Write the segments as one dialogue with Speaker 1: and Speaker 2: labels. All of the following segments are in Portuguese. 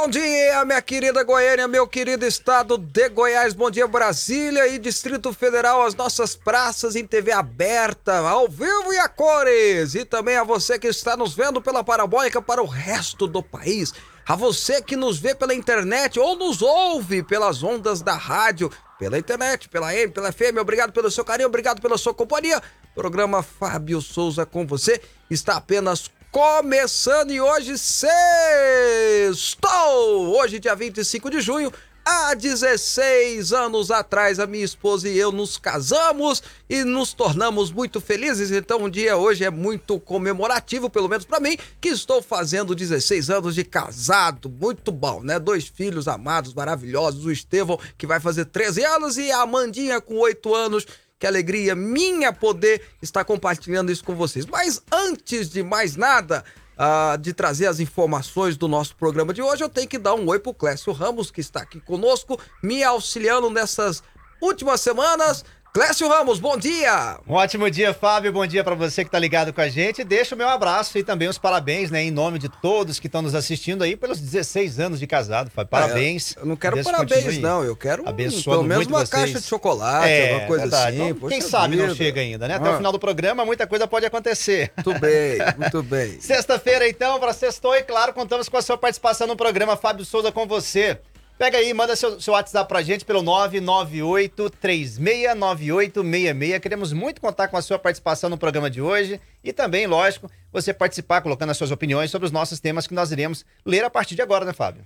Speaker 1: bom dia, minha querida Goiânia, meu querido estado de Goiás, bom dia Brasília e Distrito Federal, as nossas praças em TV aberta, ao vivo e a cores, e também a você que está nos vendo pela parabólica para o resto do país, a você que nos vê pela internet ou nos ouve pelas ondas da rádio, pela internet, pela M, pela FM, obrigado pelo seu carinho, obrigado pela sua companhia. Programa Fábio Souza com você. Está apenas começando e hoje sextou! Hoje, dia 25 de junho, há 16 anos atrás, a minha esposa e eu nos casamos e nos tornamos muito felizes. Então, o dia hoje é muito comemorativo, pelo menos para mim, que estou fazendo 16 anos de casado. Muito bom, né? Dois filhos amados, maravilhosos. O Estevão, que vai fazer 13 anos, e a Amandinha, com 8 anos que alegria minha poder estar compartilhando isso com vocês. Mas antes de mais nada, uh, de trazer as informações do nosso programa de hoje, eu tenho que dar um oi pro Clécio Ramos, que está aqui conosco, me auxiliando nessas últimas semanas. Clécio Ramos, bom dia!
Speaker 2: Um ótimo dia, Fábio. Bom dia para você que tá ligado com a gente. Deixa o meu abraço e também os parabéns, né, em nome de todos que estão nos assistindo aí pelos 16 anos de casado, Fábio. Parabéns.
Speaker 1: É, eu não quero Deus parabéns, não. Eu quero pelo menos uma vocês. caixa de chocolate, é, alguma coisa assim.
Speaker 2: Então, quem sabe vida. não chega ainda, né? Até ah. o final do programa, muita coisa pode acontecer.
Speaker 1: Muito bem, muito bem.
Speaker 2: Sexta-feira, então, para sextou e, claro, contamos com a sua participação no programa Fábio Souza com você. Pega aí, manda seu, seu WhatsApp pra gente pelo 998-369866. Queremos muito contar com a sua participação no programa de hoje e também, lógico, você participar colocando as suas opiniões sobre os nossos temas que nós iremos ler a partir de agora, né, Fábio?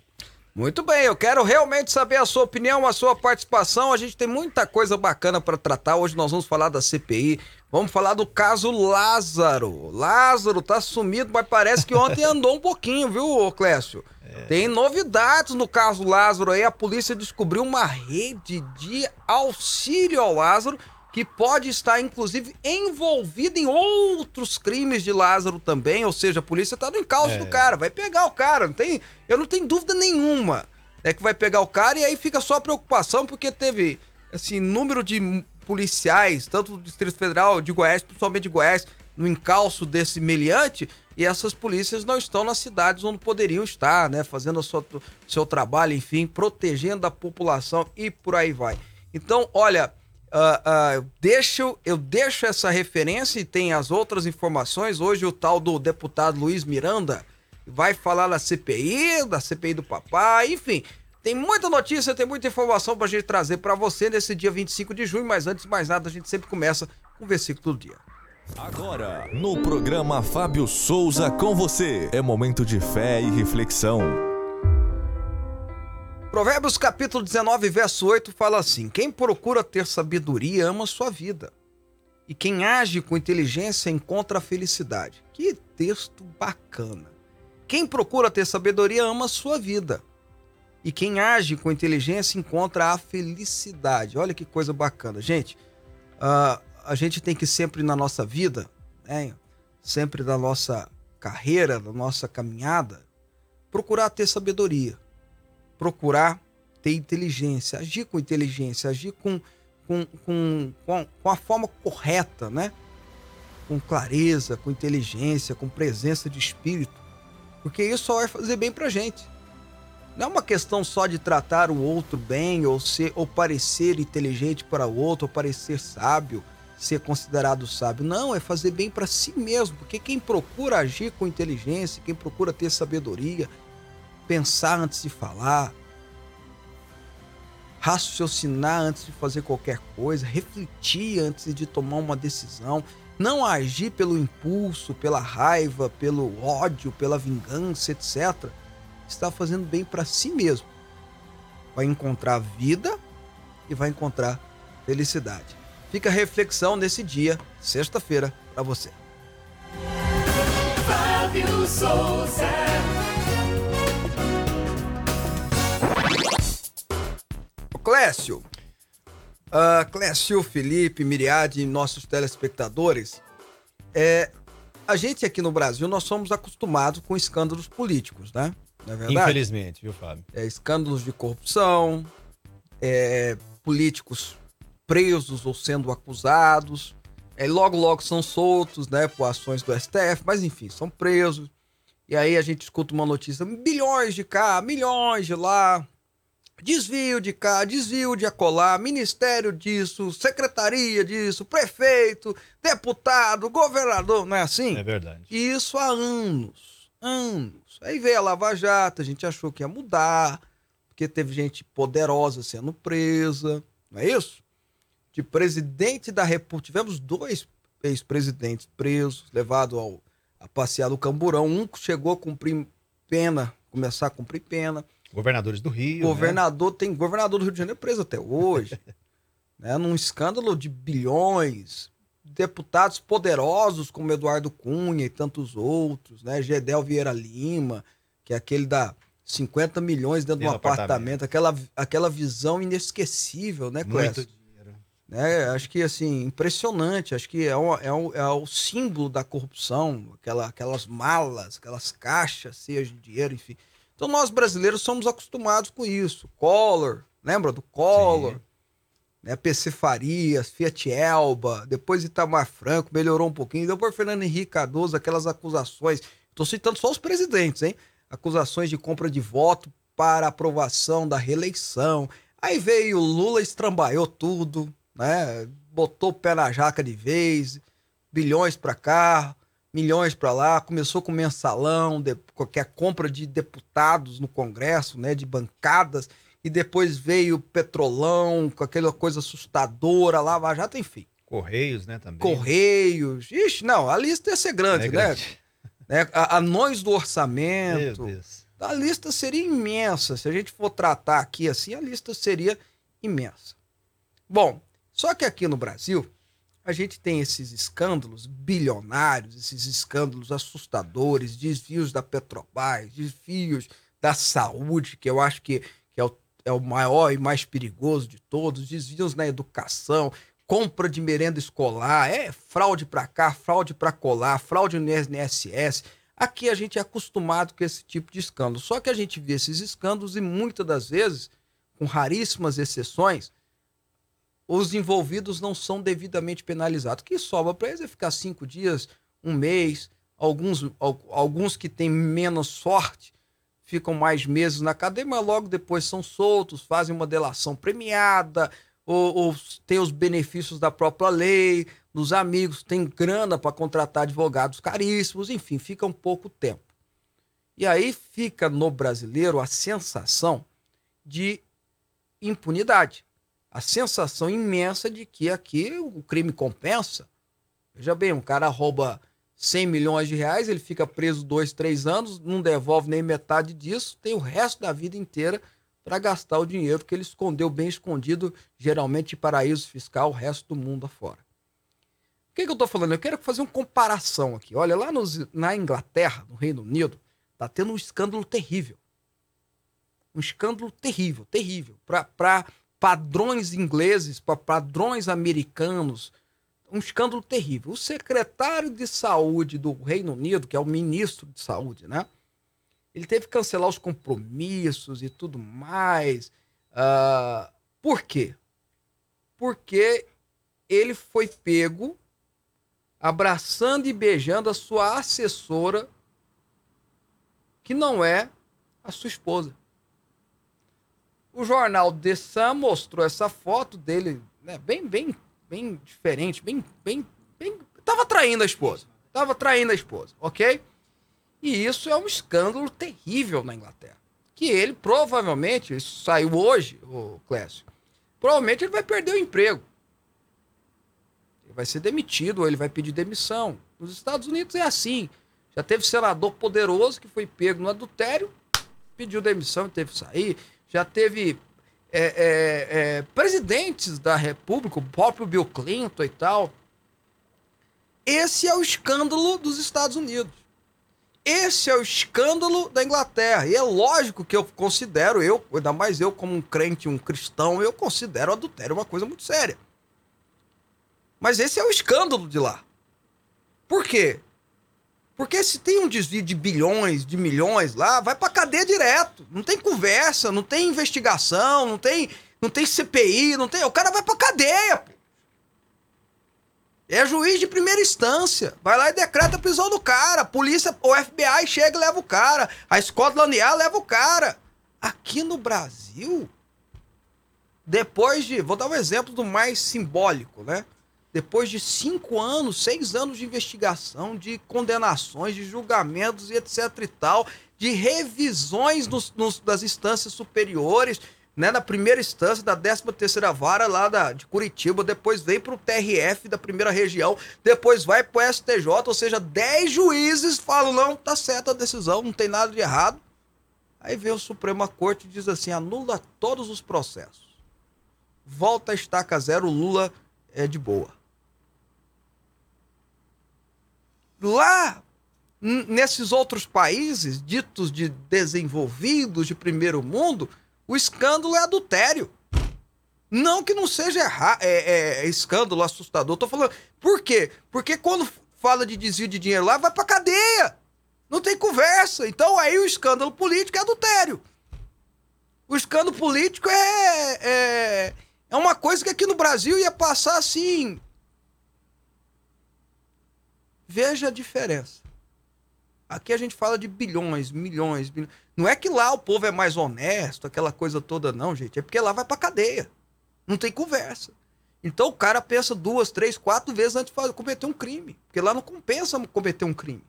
Speaker 1: Muito bem, eu quero realmente saber a sua opinião, a sua participação. A gente tem muita coisa bacana para tratar. Hoje nós vamos falar da CPI, vamos falar do caso Lázaro. Lázaro tá sumido, mas parece que ontem andou um pouquinho, viu, Clécio? É. Tem novidades no caso Lázaro aí. A polícia descobriu uma rede de auxílio ao Lázaro que pode estar, inclusive, envolvida em outros crimes de Lázaro também. Ou seja, a polícia está no encalço é. do cara, vai pegar o cara. Não tem, eu não tenho dúvida nenhuma é que vai pegar o cara e aí fica só a preocupação porque teve assim número de policiais, tanto do Distrito Federal de Goiás, principalmente de Goiás, no encalço desse meliante e essas polícias não estão nas cidades onde poderiam estar, né? Fazendo o seu, seu trabalho, enfim, protegendo a população e por aí vai. Então, olha, uh, uh, deixo, eu deixo essa referência e tem as outras informações. Hoje o tal do deputado Luiz Miranda vai falar da CPI, da CPI do papai, enfim. Tem muita notícia, tem muita informação pra gente trazer para você nesse dia 25 de junho, mas antes de mais nada, a gente sempre começa com o versículo do dia.
Speaker 3: Agora, no programa Fábio Souza com você, é momento de fé e reflexão.
Speaker 1: Provérbios capítulo 19, verso 8 fala assim: Quem procura ter sabedoria ama sua vida, e quem age com inteligência encontra a felicidade. Que texto bacana. Quem procura ter sabedoria ama sua vida, e quem age com inteligência encontra a felicidade. Olha que coisa bacana, gente. Uh, a gente tem que sempre na nossa vida, né, sempre na nossa carreira, na nossa caminhada, procurar ter sabedoria, procurar ter inteligência, agir com inteligência, agir com, com, com, com, a forma correta, né? Com clareza, com inteligência, com presença de espírito, porque isso só vai fazer bem pra gente. Não é uma questão só de tratar o outro bem ou ser ou parecer inteligente para o outro, ou parecer sábio, ser considerado sábio. Não, é fazer bem para si mesmo, porque quem procura agir com inteligência, quem procura ter sabedoria, pensar antes de falar, raciocinar antes de fazer qualquer coisa, refletir antes de tomar uma decisão, não agir pelo impulso, pela raiva, pelo ódio, pela vingança, etc. Está fazendo bem para si mesmo. Vai encontrar vida e vai encontrar felicidade. Fica a reflexão nesse dia, sexta-feira, para você. Fábio Souza. Clécio, uh, Clécio, Felipe, Miriade, nossos telespectadores, é, a gente aqui no Brasil, nós somos acostumados com escândalos políticos, né?
Speaker 2: Não é verdade? Infelizmente, viu, Fábio?
Speaker 1: É, escândalos de corrupção, é, políticos presos ou sendo acusados. É, logo, logo são soltos, né, por ações do STF, mas enfim, são presos. E aí a gente escuta uma notícia: bilhões de cá, milhões de lá, desvio de cá, desvio de acolá, ministério disso, secretaria disso, prefeito, deputado, governador, não é assim?
Speaker 2: É verdade.
Speaker 1: E isso há anos, anos. Aí veio a Lava Jato, a gente achou que ia mudar, porque teve gente poderosa sendo presa, não é isso? De presidente da República, tivemos dois ex-presidentes presos, levados ao, a passear no Camburão, um chegou a cumprir pena, começar a cumprir pena,
Speaker 2: Governadores do Rio. né?
Speaker 1: Governador tem governador do Rio de Janeiro preso até hoje, né? Num escândalo de bilhões, deputados poderosos como Eduardo Cunha e tantos outros, né? Gedel Vieira Lima, que é aquele da 50 milhões dentro de um
Speaker 2: do
Speaker 1: apartamento, aquela, aquela visão inesquecível, né,
Speaker 2: Muito
Speaker 1: Clécio?
Speaker 2: dinheiro.
Speaker 1: Né? Acho que assim, impressionante. Acho que é, um, é, um, é o símbolo da corrupção, aquela, aquelas malas, aquelas caixas cheias de dinheiro, enfim. Então nós brasileiros somos acostumados com isso. Collor, lembra do Collor?
Speaker 2: Sim.
Speaker 1: Né? PC Farias, Fiat Elba, depois Itamar Franco, melhorou um pouquinho. Depois Fernando Henrique Cardoso, aquelas acusações. Estou citando só os presidentes, hein? Acusações de compra de voto para aprovação da reeleição. Aí veio o Lula, estrambaiou tudo, né? Botou o pé na jaca de vez, bilhões para cá, milhões para lá, começou com mensalão, de, qualquer compra de deputados no Congresso, né, de bancadas, e depois veio o petrolão, com aquela coisa assustadora, Lava Jato, enfim.
Speaker 2: Correios, né, também.
Speaker 1: Correios, ixi, não, a lista ia ser grande,
Speaker 2: É
Speaker 1: né?
Speaker 2: grande.
Speaker 1: né? A- Anões do
Speaker 2: Meu
Speaker 1: orçamento,
Speaker 2: Deus.
Speaker 1: a lista seria imensa. Se a gente for tratar aqui assim, a lista seria imensa. Bom, só que aqui no Brasil, a gente tem esses escândalos bilionários, esses escândalos assustadores, desvios da Petrobras, desvios da saúde, que eu acho que, que é, o, é o maior e mais perigoso de todos, desvios na educação, compra de merenda escolar, é fraude para cá, fraude para colar, fraude no INSS. Aqui a gente é acostumado com esse tipo de escândalo. Só que a gente vê esses escândalos e muitas das vezes, com raríssimas exceções, os envolvidos não são devidamente penalizados. O que sobra para eles é ficar cinco dias, um mês. Alguns, al- alguns que têm menos sorte ficam mais meses na cadeia, mas logo depois são soltos, fazem uma delação premiada, ou, ou têm os benefícios da própria lei, dos amigos, tem grana para contratar advogados caríssimos, enfim, fica um pouco tempo. E aí fica no brasileiro a sensação de impunidade. A sensação imensa de que aqui o crime compensa. Veja bem, um cara rouba 100 milhões de reais, ele fica preso dois, três anos, não devolve nem metade disso, tem o resto da vida inteira para gastar o dinheiro que ele escondeu bem escondido, geralmente em paraíso fiscal, o resto do mundo afora. O que, que eu estou falando? Eu quero fazer uma comparação aqui. Olha, lá nos- na Inglaterra, no Reino Unido, está tendo um escândalo terrível. Um escândalo terrível, terrível. Para padrões ingleses, para padrões americanos, um escândalo terrível. O secretário de saúde do Reino Unido, que é o ministro de saúde, né? Ele teve que cancelar os compromissos e tudo mais. Ah, por quê? Porque ele foi pego abraçando e beijando a sua assessora, que não é a sua esposa. O jornal The Sun mostrou essa foto dele, né, bem, bem, bem diferente, bem, bem, bem. Tava traindo a esposa. Tava traindo a esposa, ok? E isso é um escândalo terrível na Inglaterra. Que ele provavelmente, isso saiu hoje, o Clécio, provavelmente ele vai perder o emprego. Ele vai ser demitido ou ele vai pedir demissão. Nos Estados Unidos é assim. Já teve senador poderoso que foi pego no adultério, pediu demissão e teve que sair. Já teve é, é, é, presidentes da República, o próprio Bill Clinton e tal. Esse é o escândalo dos Estados Unidos. Esse é o escândalo da Inglaterra. E é lógico que eu considero, eu, ainda mais eu como um crente, um cristão, eu considero adultério uma coisa muito séria. Mas esse é o escândalo de lá. Por quê? Porque se tem um desvio de bilhões, de milhões lá, vai pra cadeia direto. Não tem conversa, não tem investigação, não tem, não tem CPI, não tem. O cara vai pra cadeia, pô. É juiz de primeira instância. Vai lá e decreta a prisão do cara. A polícia, o FBI chega e leva o cara. A Scotland Yard leva o cara. Aqui no Brasil, depois de. Vou dar um exemplo do mais simbólico, né? Depois de cinco anos, seis anos de investigação, de condenações, de julgamentos e etc e tal, de revisões nos, nos, das instâncias superiores, né, na primeira instância da 13 terceira vara lá da, de Curitiba, depois vem para o TRF da primeira região, depois vai para o STJ, ou seja, 10 juízes falam, não, tá certa a decisão, não tem nada de errado. Aí vem o Suprema Corte e diz assim, anula todos os processos. Volta a estaca zero, Lula é de boa. Lá, nesses outros países, ditos de desenvolvidos, de primeiro mundo, o escândalo é adultério. Não que não seja é, é, escândalo assustador. Tô falando. Por quê? Porque quando fala de desvio de dinheiro lá, vai pra cadeia. Não tem conversa. Então aí o escândalo político é adultério. O escândalo político é, é, é uma coisa que aqui no Brasil ia passar assim. Veja a diferença. Aqui a gente fala de bilhões, milhões, bilhões. Não é que lá o povo é mais honesto, aquela coisa toda, não, gente. É porque lá vai pra cadeia. Não tem conversa. Então o cara pensa duas, três, quatro vezes antes de cometer um crime. Porque lá não compensa cometer um crime.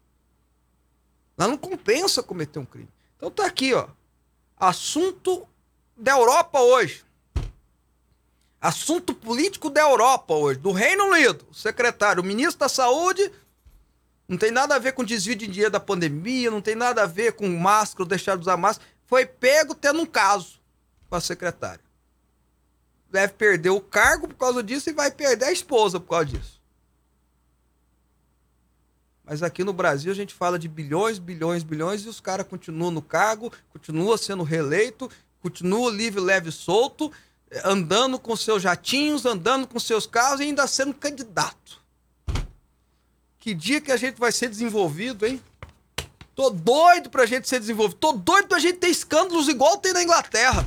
Speaker 1: Lá não compensa cometer um crime. Então tá aqui, ó. Assunto da Europa hoje. Assunto político da Europa hoje, do Reino Unido. Secretário, o ministro da Saúde não tem nada a ver com desvio de dinheiro da pandemia, não tem nada a ver com máscara, deixar de usar máscara. Foi pego tendo um caso com a secretária. Deve perder o cargo por causa disso e vai perder a esposa por causa disso. Mas aqui no Brasil a gente fala de bilhões, bilhões, bilhões e os caras continuam no cargo, continuam sendo reeleito, continuam livre, leve, solto, andando com seus jatinhos, andando com seus carros e ainda sendo candidato. Que dia que a gente vai ser desenvolvido, hein? Tô doido pra gente ser desenvolvido. Tô doido pra gente ter escândalos igual tem na Inglaterra.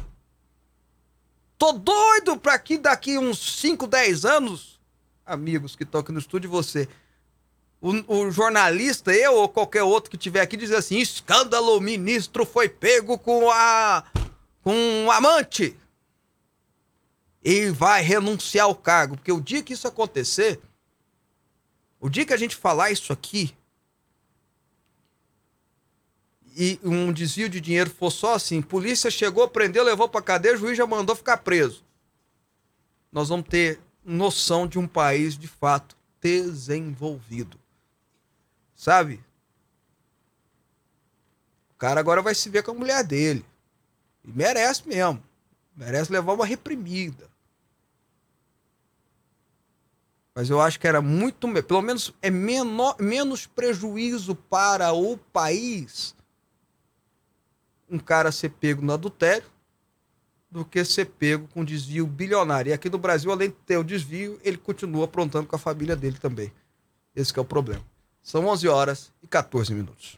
Speaker 1: Tô doido pra que daqui uns 5, 10 anos, amigos que estão aqui no estúdio, você, o, o, jornalista, eu ou qualquer outro que tiver aqui, dizer assim: escândalo, o ministro foi pego com a. com um amante. E vai renunciar ao cargo. Porque o dia que isso acontecer, o dia que a gente falar isso aqui e um desvio de dinheiro for só assim, polícia chegou, prendeu, levou para cadeia, o juiz já mandou ficar preso. Nós vamos ter noção de um país de fato desenvolvido. Sabe? O cara agora vai se ver com a mulher dele. E merece mesmo. Merece levar uma reprimida. Mas eu acho que era muito, pelo menos é menor, menos prejuízo para o país um cara ser pego no adultério do que ser pego com desvio bilionário. E aqui no Brasil, além de ter o desvio, ele continua aprontando com a família dele também. Esse é o problema. São 11 horas e 14 minutos.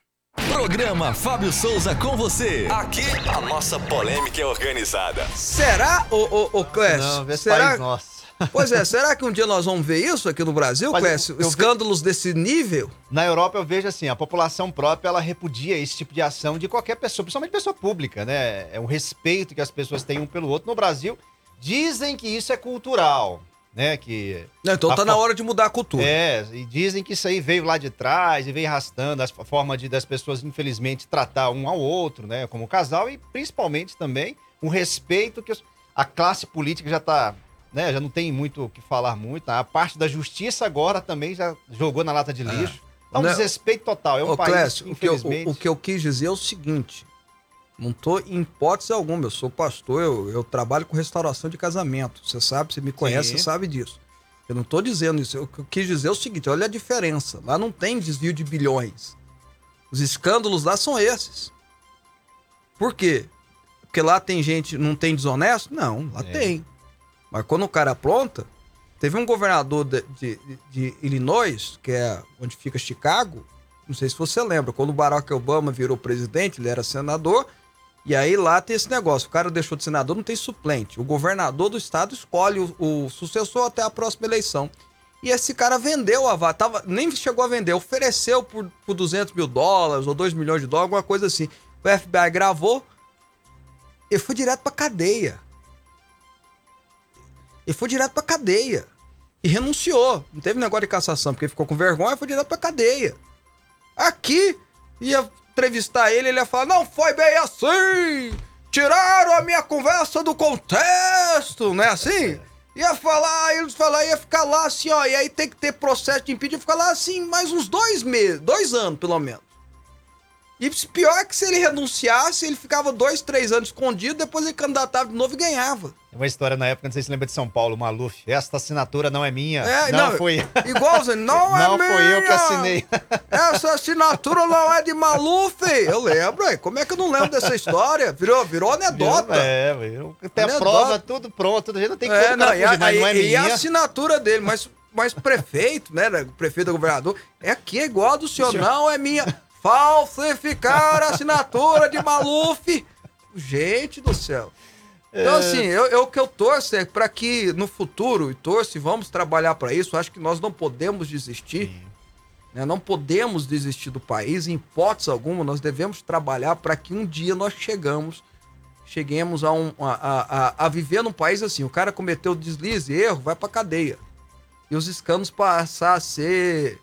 Speaker 3: Programa Fábio Souza com você. Aqui a nossa polêmica é organizada.
Speaker 1: Será, ô, ô, ô Clécio?
Speaker 2: Não,
Speaker 1: será...
Speaker 2: país nosso.
Speaker 1: Pois é, será que um dia nós vamos ver isso aqui no Brasil,
Speaker 2: Mas
Speaker 1: Clécio?
Speaker 2: eu- eu
Speaker 1: Escândalos desse nível?
Speaker 2: Na Europa eu vejo assim, a população própria ela repudia esse tipo de ação de qualquer pessoa, principalmente pessoa pública, né? É um respeito que as pessoas têm um pelo outro. No Brasil, dizem que isso é cultural, né? Que
Speaker 1: então
Speaker 2: A
Speaker 1: tá na hora de mudar a cultura.
Speaker 2: é, e dizem que isso aí veio lá de trás e veio arrastando a forma de das pessoas infelizmente tratar um ao outro, né, como casal e principalmente também um respeito que os- a classe política já tá né, já não tem muito o que falar muito. A parte da justiça agora também já jogou na lata de lixo. Tá um
Speaker 1: Não-
Speaker 2: desrespeito total. É um
Speaker 1: Ô,
Speaker 2: país,
Speaker 1: Clécio, o que, eu,
Speaker 2: infelizmente...
Speaker 1: o, o que eu quis dizer é o seguinte: não tô em hipótese alguma, eu sou pastor, eu, eu trabalho com restauração de casamento. Você sabe, você me conhece,
Speaker 2: Sim.
Speaker 1: você sabe disso. Eu não tô dizendo isso. O que eu quis dizer é o seguinte: olha a diferença. Lá não tem desvio de bilhões. Os escândalos lá são esses. Por quê? Porque lá tem gente, não tem desonesto? Não, lá
Speaker 2: É.
Speaker 1: tem. Mas quando o cara apronta, teve um governador de, de- de Illinois, que é onde fica Chicago, não sei se você lembra, quando o Barack Obama virou presidente, ele era senador, e aí lá tem esse negócio, o cara deixou de senador, não tem suplente. O governador do estado escolhe o, o sucessor até a próxima eleição. E esse cara vendeu a vaga, tava, nem chegou a vender, ofereceu por, por 200 mil dólares ou 2 milhões de dólares, alguma coisa assim. O FBI gravou e foi direto pra cadeia. Ele foi direto pra cadeia. E renunciou. Não teve negócio de cassação, porque ficou com vergonha, foi direto pra cadeia. Aqui, ia entrevistar ele, ele ia falar: não foi bem assim! Tiraram a minha conversa do contexto, não é assim? Ia falar, eles falar, ia ficar lá assim, ó, e aí tem que ter processo de impeachment, ficar lá assim, mais uns dois meses, dois anos pelo menos. E pior é que se ele renunciasse, ele ficava dois, três anos escondido, depois ele candidatava de novo e ganhava.
Speaker 2: Uma história na época, não sei se lembra de São Paulo, Maluf. Esta assinatura não é minha. É, não, não foi.
Speaker 1: Igualzinho, não, é
Speaker 2: não
Speaker 1: minha.
Speaker 2: Não foi eu que assinei.
Speaker 1: Essa assinatura não é de Maluf. Eu lembro, aí. Como é que eu não lembro dessa história? Virou, virou anedota.
Speaker 2: É, virou. Tem a prova, tudo pronto. A gente não tem que é, não, e, a,
Speaker 1: mas não é e minha. a assinatura dele, mas, mas prefeito, né? Prefeito governador, é aqui, é igual a do senhor. Não é minha. Falsificar a assinatura de Maluf. Gente do céu. Então, é... assim, eu, eu, o que eu torço é para que no futuro, e torço e vamos trabalhar para isso, acho que nós não podemos desistir. Né? Não podemos desistir do país, em hipótese alguma, nós devemos trabalhar para que um dia nós chegamos, cheguemos a, um, a, a, a, viver num país assim. O cara cometeu deslize, erro, vai para cadeia. E os escândalos passar a ser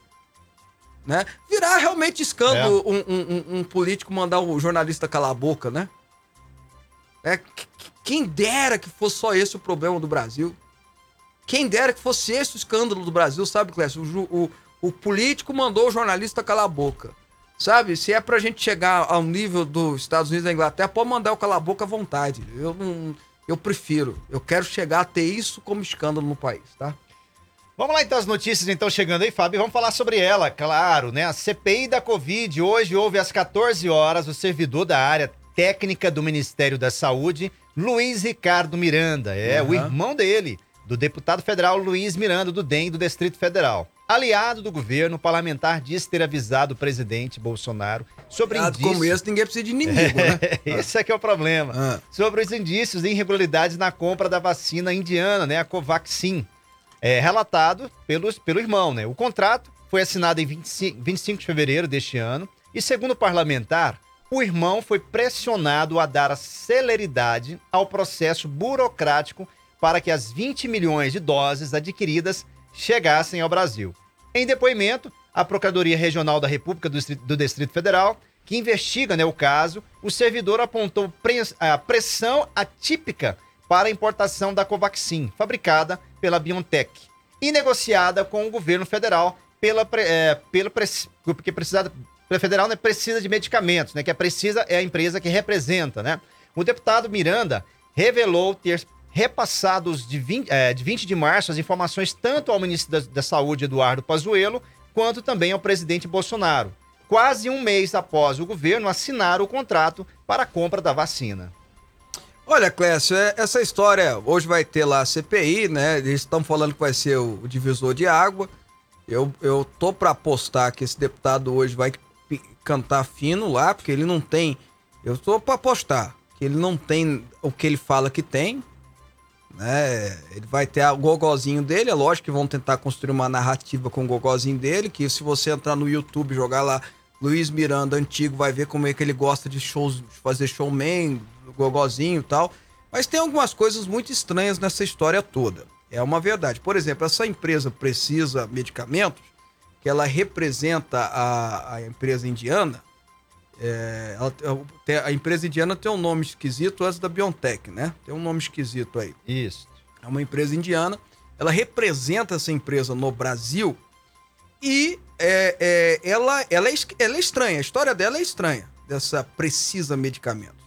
Speaker 1: né? Virar realmente escândalo é. um, um, um, político mandar o jornalista calar a boca, né? É, quem dera que fosse só esse o problema do Brasil. Quem dera que fosse esse o escândalo do Brasil, sabe, Clécio? O, o, o político mandou o jornalista calar a boca. Sabe? Se é pra gente chegar ao nível dos Estados Unidos e da Inglaterra, pode mandar o calar a boca à vontade. Eu não. Eu prefiro. Eu quero chegar a ter isso como escândalo no país, tá?
Speaker 2: Vamos lá então as notícias então chegando aí, Fábio, vamos falar sobre ela, claro, né? A CPI da Covid, hoje houve às 14 horas o servidor da área técnica do Ministério da Saúde, Luiz Ricardo Miranda, é uhum. o irmão dele, do deputado federal Luiz Miranda, do DEM do Distrito Federal. Aliado do governo, parlamentar disse ter avisado o presidente Bolsonaro sobre
Speaker 1: Aliado indícios... como esse, ninguém precisa de inimigo, né?
Speaker 2: Esse é que é o problema. Ah. Sobre os indícios de irregularidades na compra da vacina indiana, né? A Covaxin é, relatado pelos, pelo irmão. Né? O contrato foi assinado em 25, 25 de fevereiro deste ano e, segundo o parlamentar, o irmão foi pressionado a dar a celeridade ao processo burocrático para que as 20 milhões de doses adquiridas chegassem ao Brasil. Em depoimento, a Procuradoria Regional da República do Distrito, do Distrito Federal, que investiga né, o caso, o servidor apontou a pressão atípica para a importação da Covaxin, fabricada pela BioNTech, e negociada com o governo federal pela, é, pelo, porque precisa, pela federal né, precisa de medicamentos, né, que a Precisa é a empresa que representa. Né? O deputado Miranda revelou ter repassado de 20, é, de 20 de março as informações tanto ao ministro da, da Saúde, Eduardo Pazuello, quanto também ao presidente Bolsonaro, quase um mês após o governo assinar o contrato para a compra da vacina.
Speaker 1: Olha, Clécio, é, essa história hoje vai ter lá a CPI, né? Eles estão falando que vai ser o divisor de água. Eu, eu tô para apostar que esse deputado hoje vai cantar fino lá, porque ele não tem. Eu tô para apostar que ele não tem o que ele fala que tem. Né? Ele vai ter o gogozinho dele. É lógico que vão tentar construir uma narrativa com o gogozinho dele. Que se você entrar no YouTube jogar lá Luiz Miranda antigo, vai ver como é que ele gosta de shows, de fazer showman, gogozinho e tal. Mas tem algumas coisas muito estranhas nessa história toda. É uma verdade. Por exemplo, essa empresa precisa medicamentos, que ela representa a, a empresa indiana. É, ela, a empresa indiana tem um nome esquisito, essa da Biontech, né? Tem um nome esquisito aí.
Speaker 2: Isso.
Speaker 1: É uma empresa indiana. Ela representa essa empresa no Brasil e é, é, ela, ela, é, ela é estranha. A história dela é estranha, dessa precisa medicamentos.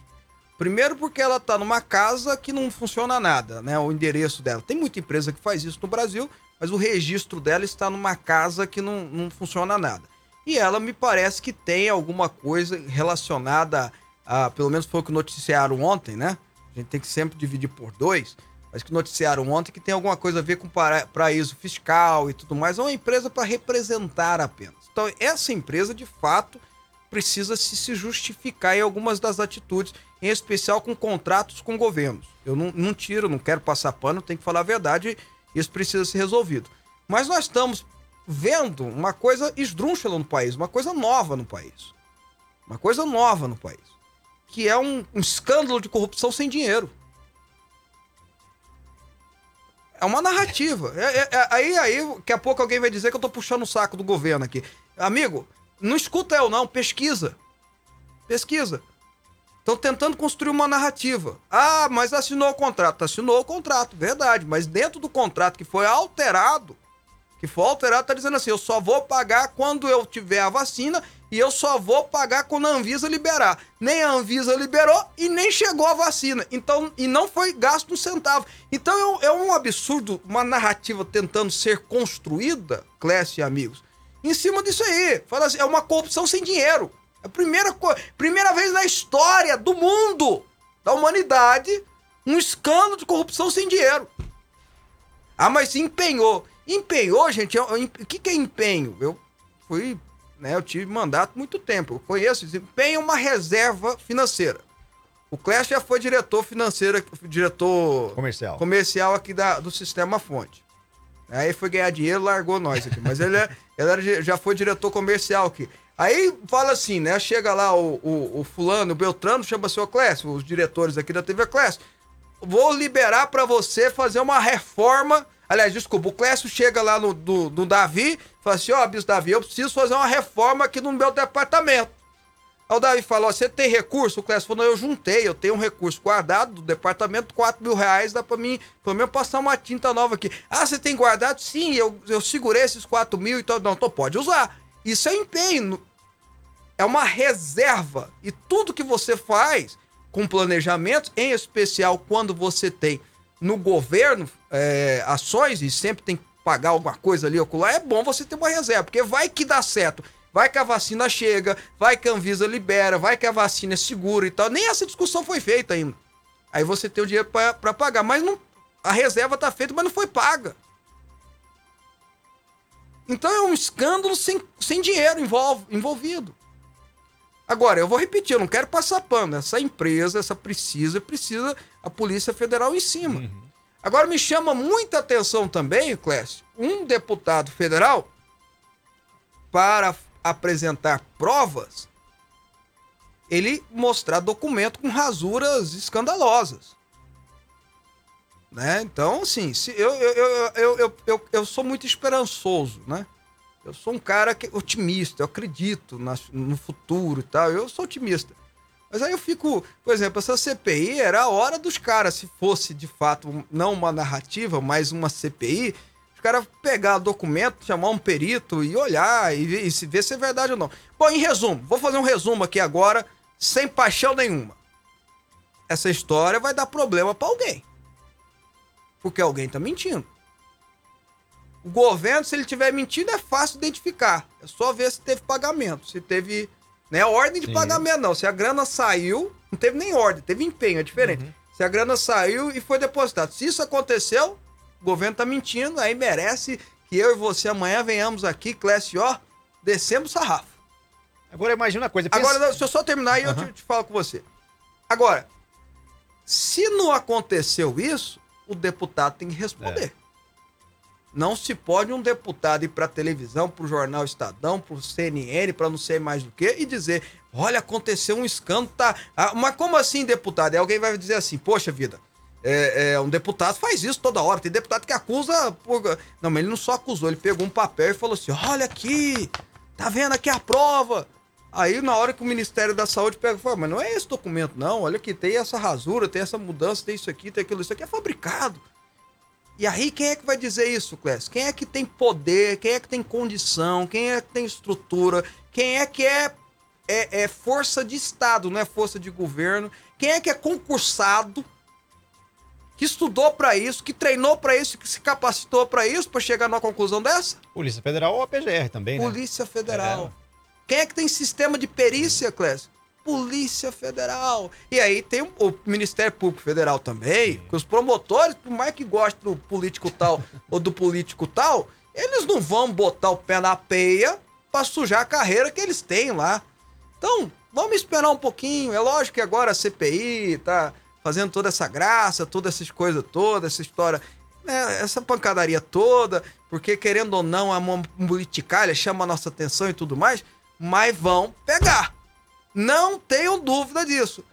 Speaker 1: Primeiro porque ela está numa casa que não funciona nada, né? O endereço dela. Tem muita empresa que faz isso no Brasil, mas o registro dela está numa casa que não, não funciona nada. E ela me parece que tem alguma coisa relacionada a, pelo menos foi o que noticiaram ontem, né? A gente tem que sempre dividir por dois, mas que noticiaram ontem que tem alguma coisa a ver com paraíso fiscal e tudo mais. É uma empresa para representar apenas. Então, essa empresa, de fato, precisa se, se justificar em algumas das atitudes, em especial com contratos com governos. Eu não, não tiro, não quero passar pano, tenho que falar a verdade, isso precisa ser resolvido. Mas nós estamos vendo uma coisa esdrúxula no país, uma coisa nova no país. Uma coisa nova no país. Que é um, um escândalo de corrupção sem dinheiro. É uma narrativa. É, é, é, aí, aí, daqui a pouco alguém vai dizer que eu tô puxando o saco do governo aqui. Amigo, não escuta eu não, pesquisa. Pesquisa. Estão tentando construir uma narrativa. Ah, mas assinou o contrato. Assinou o contrato, verdade. Mas dentro do contrato que foi alterado, que foi alterado, tá dizendo assim: eu só vou pagar quando eu tiver a vacina e eu só vou pagar quando a Anvisa liberar. Nem a Anvisa liberou e nem chegou a vacina. Então, e não foi gasto um centavo. Então é, é um absurdo uma narrativa tentando ser construída, Clécio e amigos, em cima disso aí. Fala assim, é uma corrupção sem dinheiro. É a primeira, primeira vez na história do mundo, da humanidade, um escândalo de corrupção sem dinheiro. Ah, mas empenhou. Empenhou, gente, o que, que é empenho? Eu fui, né, eu tive mandato muito tempo, eu conheço, empenho é uma reserva financeira. O Clash já foi diretor financeiro, diretor
Speaker 2: comercial,
Speaker 1: comercial aqui da, do Sistema Fonte. Aí foi ganhar dinheiro, largou nós aqui. Mas ele, é, ele era, já foi diretor comercial aqui. Aí fala assim, né? Chega lá o, o, o fulano, o Beltrano, chama seu Clécio, os diretores aqui da TV Clécio. Vou liberar para você fazer uma reforma. Aliás, desculpa, o Clécio chega lá no do, do Davi, fala assim: ó, oh, Bis Davi, eu preciso fazer uma reforma aqui no meu departamento. Aí o Davi falou: você tem recurso? O Clécio falou: não, eu juntei, eu tenho um recurso guardado do departamento, 4 mil reais, dá pra mim, pelo menos passar uma tinta nova aqui. Ah, você tem guardado? Sim, eu, eu segurei esses 4 mil, então, não, então pode usar. Isso é empenho é uma reserva. E tudo que você faz com planejamento, em especial quando você tem no governo é, ações e sempre tem que pagar alguma coisa ali ocular, é bom você ter uma reserva, porque vai que dá certo. Vai que a vacina chega, vai que a Anvisa libera, vai que a vacina é segura e tal. Nem essa discussão foi feita ainda. Aí você tem o dinheiro para pagar. Mas não, a reserva tá feita, mas não foi paga. Então é um escândalo sem, sem dinheiro envolvido. Agora, eu vou repetir, eu não quero passar pano. Essa empresa, essa precisa, precisa a Polícia Federal em cima. Uhum. Agora, me chama muita atenção também, Clécio, um deputado federal, para apresentar provas, ele mostrar documento com rasuras escandalosas. Né? Então, assim, eu, eu, eu, eu, eu, eu, eu sou muito esperançoso, né? Eu sou um cara que, otimista, eu acredito na, no futuro e tal, eu sou otimista. Mas aí eu fico, por exemplo, essa CPI era a hora dos caras, se fosse de fato não uma narrativa, mas uma CPI, os caras pegar documento, chamar um perito e olhar e, e se ver se é verdade ou não. Bom, em resumo, vou fazer um resumo aqui agora, sem paixão nenhuma. Essa história vai dar problema para alguém. Porque alguém tá mentindo. O governo, se ele tiver mentindo, é fácil identificar. É só ver se teve pagamento, se teve. Não é ordem de Sim. pagamento, não. Se a grana saiu, não teve nem ordem, teve empenho, é diferente. Uhum. Se a grana saiu e foi depositada. Se isso aconteceu, o governo tá mentindo, aí merece que eu e você amanhã venhamos aqui, Clécio, ó, descemos sarrafo.
Speaker 2: Agora imagina uma coisa.
Speaker 1: Pensa... Agora, deixa eu só terminar aí uhum. eu te, te falo com você. Agora, se não aconteceu isso, o deputado tem que responder. É. Não se pode um deputado ir para televisão, para o jornal Estadão, para o CNN, para não sei mais do que, e dizer: olha, aconteceu um escândalo. Tá... Ah, mas como assim, deputado? E alguém vai dizer assim: poxa vida, é, é, um deputado faz isso toda hora. Tem deputado que acusa. Por... Não, mas ele não só acusou, ele pegou um papel e falou assim: olha aqui, tá vendo aqui a prova. Aí, na hora que o Ministério da Saúde pega e fala, mas não é esse documento, não. Olha que tem essa rasura, tem essa mudança, tem isso aqui, tem aquilo, isso aqui é fabricado. E aí, quem é que vai dizer isso, Clécio? Quem é que tem poder? Quem é que tem condição? Quem é que tem estrutura? Quem é que é, é, é força de Estado, não é força de governo? Quem é que é concursado? Que estudou para isso, que treinou para isso, que se capacitou para isso, para chegar numa conclusão dessa?
Speaker 2: Polícia Federal ou a PGR também,
Speaker 1: né? Polícia Federal. É. Quem é que tem sistema de perícia, Clécio? Polícia Federal. E aí tem o Ministério Público Federal também, que os promotores, por mais que gostem do político tal ou do político tal, eles não vão botar o pé na peia para sujar a carreira que eles têm lá. Então, vamos esperar um pouquinho. É lógico que agora a CPI tá fazendo toda essa graça, todas essas coisas todas, essa história, né, essa pancadaria toda. porque querendo ou não, a politicalha chama a nossa atenção e tudo mais, mas vão pegar. Não tenham dúvida disso.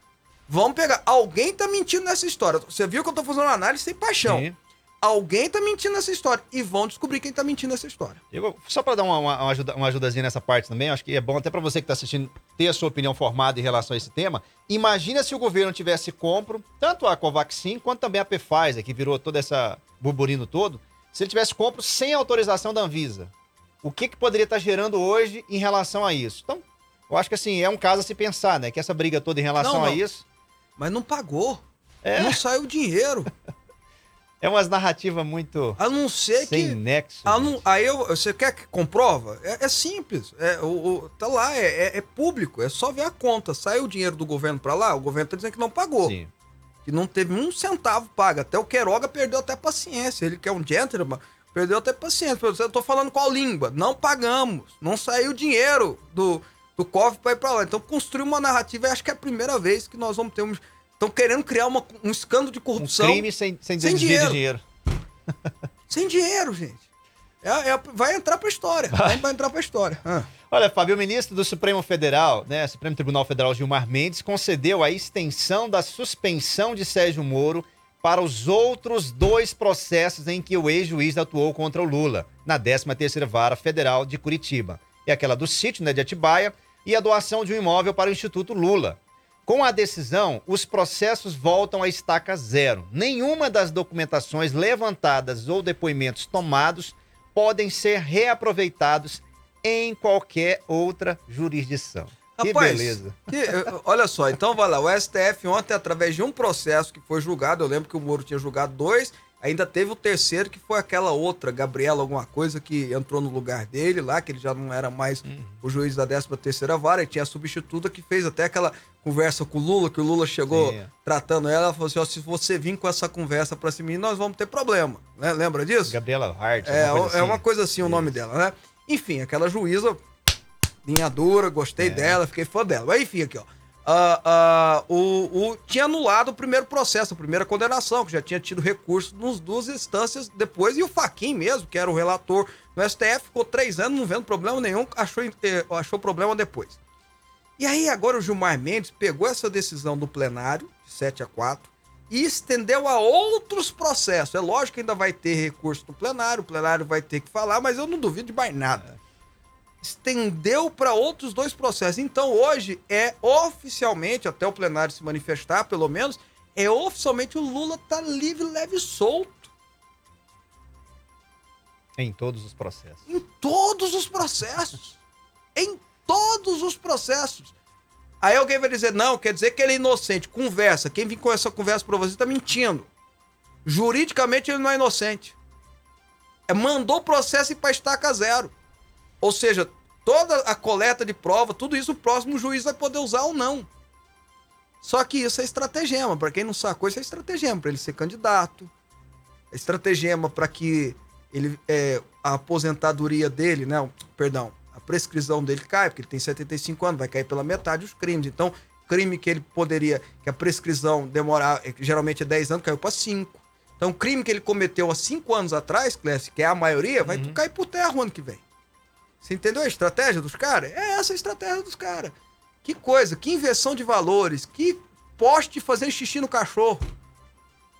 Speaker 1: Vão pegar. Alguém tá mentindo nessa história. Você viu que eu tô fazendo uma análise sem paixão. Sim. Alguém tá mentindo nessa história. E vão descobrir quem tá mentindo nessa história.
Speaker 2: Eu, só para dar uma, uma, ajuda, uma ajudazinha nessa parte também, acho que é bom até para você que tá assistindo ter a sua opinião formada em relação a esse tema. Imagina se o governo tivesse compro, tanto a Covaxin quanto também a Pfizer, que virou toda essa burburino todo, se ele tivesse compro sem autorização da Anvisa. O que, que poderia estar tá gerando hoje em relação a isso? Então, eu acho que assim, é um caso a se pensar, né? Que essa briga toda em relação não, não. a isso.
Speaker 1: Mas não pagou. É. Não saiu dinheiro.
Speaker 2: É umas narrativas muito.
Speaker 1: A não ser
Speaker 2: sem
Speaker 1: que.
Speaker 2: nexo.
Speaker 1: Não, aí eu, você quer que comprova? É, é simples. É, o, o, tá lá, é, é, é, público. É só ver a conta. Saiu o dinheiro do governo para lá, o governo tá dizendo que não pagou. Sim. Que não teve um centavo pago. Até o Queiroga perdeu até paciência. Ele que é um gentleman, perdeu até paciência. Eu tô falando qual língua? Não pagamos. Não saiu dinheiro do, do cofre para ir para lá. Então construiu uma narrativa. Acho que é a primeira vez que nós vamos ter um Estão querendo criar uma, um escândalo de corrupção.
Speaker 2: Um crime sem, sem, sem dinheiro. dinheiro.
Speaker 1: sem dinheiro, gente. É, é, vai entrar para a história. Vai, vai entrar para a história. Ah.
Speaker 2: Olha, Fábio, o ministro do Supremo Federal, né, Supremo Tribunal Federal Gilmar Mendes, concedeu a extensão da suspensão de Sérgio Moro para os outros dois processos em que o ex-juiz atuou contra o Lula, na 13ª Vara Federal de Curitiba. É aquela do sítio né, de Atibaia e a doação de um imóvel para o Instituto Lula. Com a decisão, os processos voltam à estaca zero. Nenhuma das documentações levantadas ou depoimentos tomados podem ser reaproveitados em qualquer outra jurisdição.
Speaker 1: Que Rapaz, beleza. Que, olha só, então vai lá. O STF ontem, através de um processo que foi julgado, eu lembro que o Moro tinha julgado dois, Ainda teve o terceiro, que foi aquela outra, Gabriela, alguma coisa, que entrou no lugar dele lá, que ele já não era mais uhum. o juiz da 13 terceira vara, e tinha a substituta que fez até aquela conversa com o Lula, que o Lula chegou Sim. tratando ela, ela falou assim, ó, se você vir com essa conversa pra cima, nós vamos ter problema, né? Lembra disso?
Speaker 2: Gabriela Hart.
Speaker 1: É, uma assim. é uma coisa assim o nome dela, né? Enfim, aquela juíza, linha dura, gostei é. dela, fiquei fã dela. Mas enfim, aqui, ó uh, uh, o, o, tinha anulado o primeiro processo, a primeira condenação, que já tinha tido recurso nos duas instâncias depois, e o Faquin mesmo, que era o relator no STF, ficou três anos não vendo problema nenhum, achou, eh, achou problema depois. E aí agora o Gilmar Mendes pegou essa decisão do plenário, de 7 a 4, e estendeu a outros processos. É lógico que ainda vai ter recurso no plenário, o plenário vai ter que falar, mas eu não duvido de mais nada estendeu para outros dois processos. Então hoje é oficialmente, até o plenário se manifestar, pelo menos, é oficialmente o Lula tá livre, leve e solto.
Speaker 2: Em todos os processos.
Speaker 1: Em todos os processos. em todos os processos. Aí alguém vai dizer, não, quer dizer que ele é inocente. Conversa. Quem vem com essa conversa para você tá mentindo. Juridicamente ele não é inocente. É, mandou o processo ir para estaca zero. Ou seja, toda a coleta de prova, tudo isso o próximo juiz vai poder usar ou não. Só que isso é estratagema. Para quem não sacou, isso é estratagema para ele ser candidato. É estratagema para que ele é, a aposentadoria dele, né? Perdão, a prescrição dele cai, porque ele tem 75 anos, vai cair pela metade os crimes. Então, crime que ele poderia, que a prescrição demorar, é, geralmente é 10 anos, caiu para 5. Então, crime que ele cometeu há 5 anos atrás, Clécio, que é a maioria, vai uhum. cair por terra o ano que vem. Você entendeu a estratégia dos caras? É essa a estratégia dos caras. Que coisa, que inversão de valores, que poste fazer xixi no cachorro.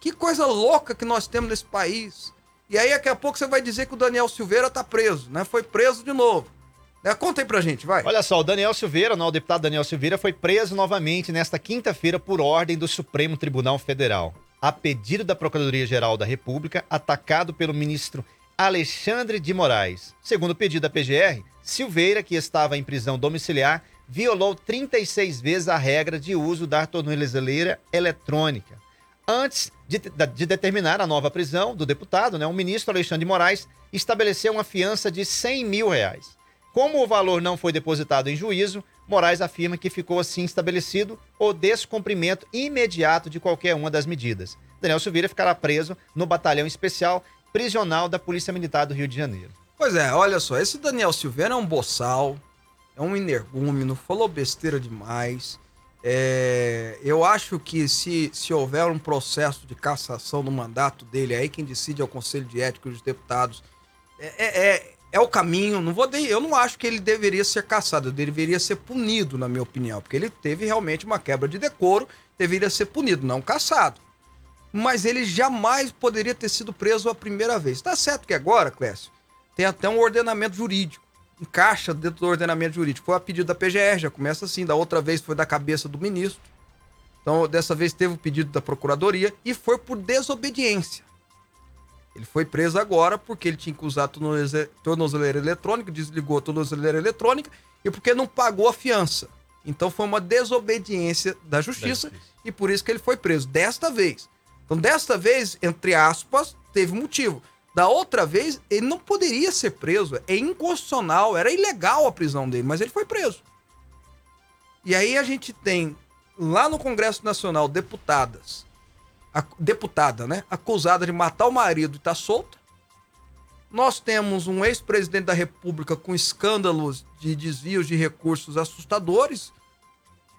Speaker 1: Que coisa louca que nós temos nesse país. E aí, daqui a pouco, você vai dizer que o Daniel Silveira tá preso, né? Foi preso de novo. Né? Conta aí pra gente, vai.
Speaker 2: Olha só, o Daniel Silveira, não, o deputado Daniel Silveira, foi preso novamente nesta quinta-feira por ordem do Supremo Tribunal Federal. A pedido da Procuradoria-Geral da República, atacado pelo ministro Alexandre de Moraes. Segundo o pedido da PGR, Silveira, que estava em prisão domiciliar, violou 36 vezes a regra de uso da tornozeleira eletrônica. Antes de, de, determinar a nova prisão do deputado, né, o ministro Alexandre de Moraes estabeleceu uma fiança de 100 mil reais. Como o valor não foi depositado em juízo, Moraes afirma que ficou assim estabelecido o descumprimento imediato de qualquer uma das medidas. Daniel Silveira ficará preso no batalhão especial prisional da Polícia Militar do Rio de Janeiro.
Speaker 1: Pois é, olha só, esse Daniel Silveira é um boçal, é um energúmeno, falou besteira demais. É, eu acho que se, se houver um processo de cassação no mandato dele, aí quem decide é o Conselho de Ética dos Deputados. é, é, é, é o caminho. Não vou eu não acho que ele deveria ser caçado, ele deveria ser punido, na minha opinião, porque ele teve realmente uma quebra de decoro, deveria ser punido, não caçado. Mas ele jamais poderia ter sido preso a primeira vez. Tá certo que agora, Clécio, tem até um ordenamento jurídico. Encaixa dentro do ordenamento jurídico. Foi a pedido da PGR, já começa assim. Da outra vez foi da cabeça do ministro. Então, dessa vez teve o pedido da procuradoria e foi por desobediência. Ele foi preso agora porque ele tinha que usar tornozeleira eletrônica, desligou a tornozeleira eletrônica e porque não pagou a fiança. Então foi uma desobediência da justiça e por isso que ele foi preso desta vez. Então desta vez, entre aspas, teve motivo. Da outra vez, ele não poderia ser preso, é inconstitucional, era ilegal a prisão dele, mas ele foi preso. E aí a gente tem lá no Congresso Nacional deputadas a deputada, né, acusada de matar o marido e está solta. Nós temos um ex-presidente da República com escândalos de desvios de recursos assustadores,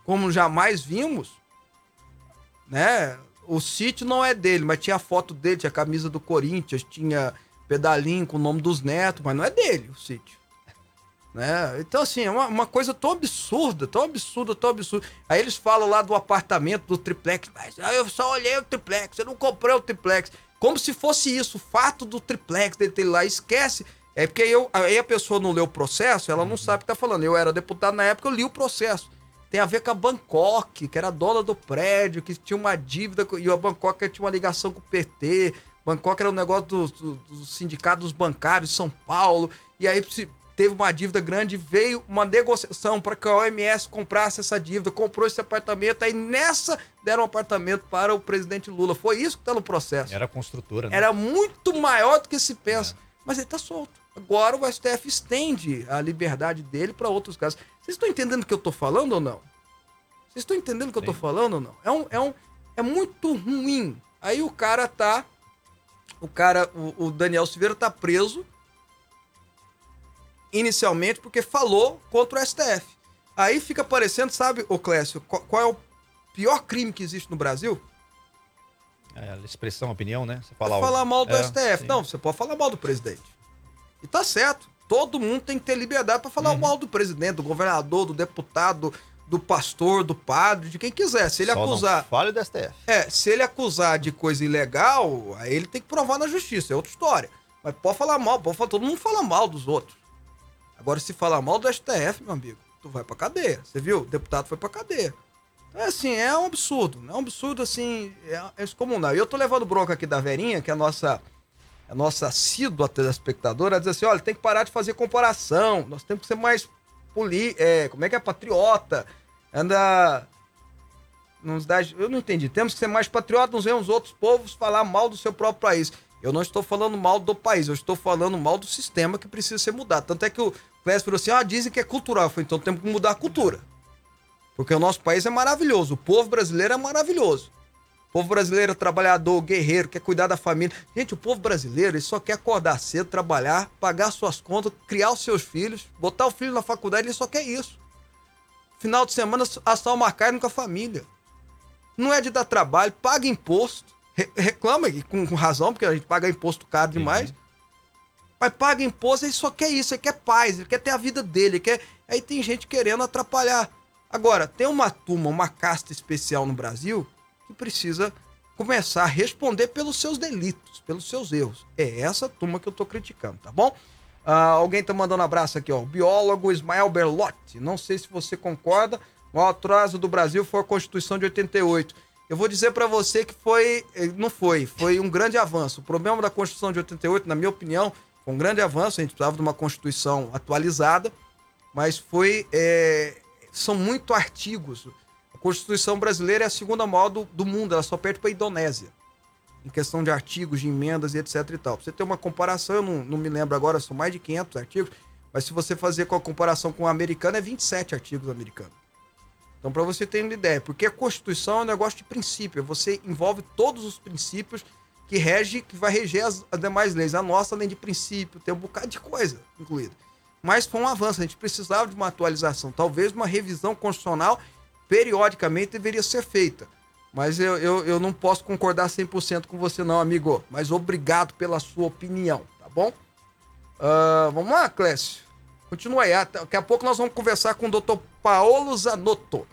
Speaker 1: como jamais vimos. Né? O sítio não é dele, mas tinha a foto dele, tinha a camisa do Corinthians, tinha pedalinho com o nome dos netos, mas não é dele o sítio. Né? Então, assim, é uma, uma, coisa tão absurda, tão absurda, tão absurda. Aí eles falam lá do apartamento, do triplex, mas ah, eu só olhei o triplex, eu não comprei o triplex. Como se fosse isso, o fato do triplex dele ter lá, esquece. É porque eu, aí a pessoa não leu o processo, ela não uhum. sabe o que tá falando. Eu era deputado na época, eu li o processo. Tem a ver com a Bangkok, que era dona do prédio, que tinha uma dívida, e a Bangkok tinha uma ligação com o PT. Bangkok era um negócio dos do, do sindicatos bancários de São Paulo. E aí teve uma dívida grande, veio uma negociação para que a OMS comprasse essa dívida, comprou esse apartamento, aí nessa deram um apartamento para o presidente Lula. Foi isso que está no processo.
Speaker 2: Era construtora,
Speaker 1: né? Era muito maior do que se pensa. É. Mas ele está solto. Agora o STF estende a liberdade dele para outros casos. Vocês estão entendendo o que eu estou falando ou não? Vocês estão entendendo o que eu estou falando ou não? É, um, é, um, é muito ruim. Aí o cara tá. O cara, o, o Daniel Silveira tá preso inicialmente porque falou contra o STF. Aí fica parecendo, sabe, o Clécio, qual, qual, é o pior crime que existe no Brasil?
Speaker 2: É, expressão, opinião, né?
Speaker 1: Você falar, falar mal do é, STF. Sim. Não, você pode falar mal do presidente. E tá certo. Todo mundo tem que ter liberdade para falar uhum. mal do presidente, do governador, do deputado, do pastor, do padre, de quem quiser. Se ele Só acusar.
Speaker 2: Fale do STF.
Speaker 1: É, se ele acusar de coisa ilegal, aí ele tem que provar na justiça, é outra história. Mas pode falar mal, pode falar, todo mundo fala mal dos outros. Agora, se falar mal do STF, meu amigo, tu vai pra cadeia. Você viu? O deputado foi pra cadeia. Então, é assim, é um absurdo. É um absurdo, assim, é, é excomunal. E eu tô levando bronca aqui da Verinha, que é a nossa, a nossa assídua telespectadora, a dizer assim, olha, tem que parar de fazer comparação. Nós temos que ser mais poli... É, como é que é? Patriota. Anda... Nos dá... Eu não entendi. Temos que ser mais patriota, nos ver os outros povos falar mal do seu próprio país. Eu não estou falando mal do país, eu estou falando mal do sistema que precisa ser mudado. Tanto é que o Clécio falou assim: ah, dizem que é cultural. Falei, então temos que mudar a cultura. Porque o nosso país é maravilhoso, o povo brasileiro é maravilhoso. O povo brasileiro é trabalhador, guerreiro, quer cuidar da família. Gente, o povo brasileiro ele só quer acordar cedo, trabalhar, pagar suas contas, criar os seus filhos, botar o filho na faculdade, ele só quer isso. Final de semana, assar uma carne com a família. Não é de dar trabalho, paga imposto reclama com, com, razão, porque a gente paga imposto caro demais. Uhum. Mas paga imposto, ele só quer isso, ele quer paz, ele quer ter a vida dele, ele quer. Aí tem gente querendo atrapalhar. Agora, tem uma turma, uma casta especial no Brasil que precisa começar a responder pelos seus delitos, pelos seus erros. É essa turma que eu tô criticando, tá bom? Ah, alguém tá mandando um abraço aqui, ó. O biólogo Ismael Berlotti. Não sei se você concorda. O atraso do Brasil foi a Constituição de 88. Eu vou dizer para você que foi. Eh, não foi, foi um grande avanço. O problema da Constituição de 88, na minha opinião, foi um grande avanço. A gente precisava de uma Constituição atualizada, mas foi. É, são muito artigos. Constituição brasileira é a segunda maior do, do mundo, ela só perde para a Indonésia. Em questão de artigos, de emendas e etc e tal. Pra você ter uma comparação, eu não, não me lembro agora, são mais de 500 artigos, mas se você fazer com a comparação com o americano, é 27 artigos americanos. Então, para você ter uma ideia, porque a Constituição é um negócio de princípio, você envolve todos os princípios que rege, que vai reger as, as demais leis. A nossa, além de princípio, tem um bocado de coisa incluída. Mas foi um avanço, a gente precisava de uma atualização, talvez uma revisão constitucional periodicamente deveria ser feita. Mas eu, eu, eu não posso concordar 100% com você não, amigo. Mas obrigado pela sua opinião, tá bom? Uh, vamos lá, Clécio. Continua aí. Daqui a pouco nós vamos conversar com o doutor Paolo Zanotto.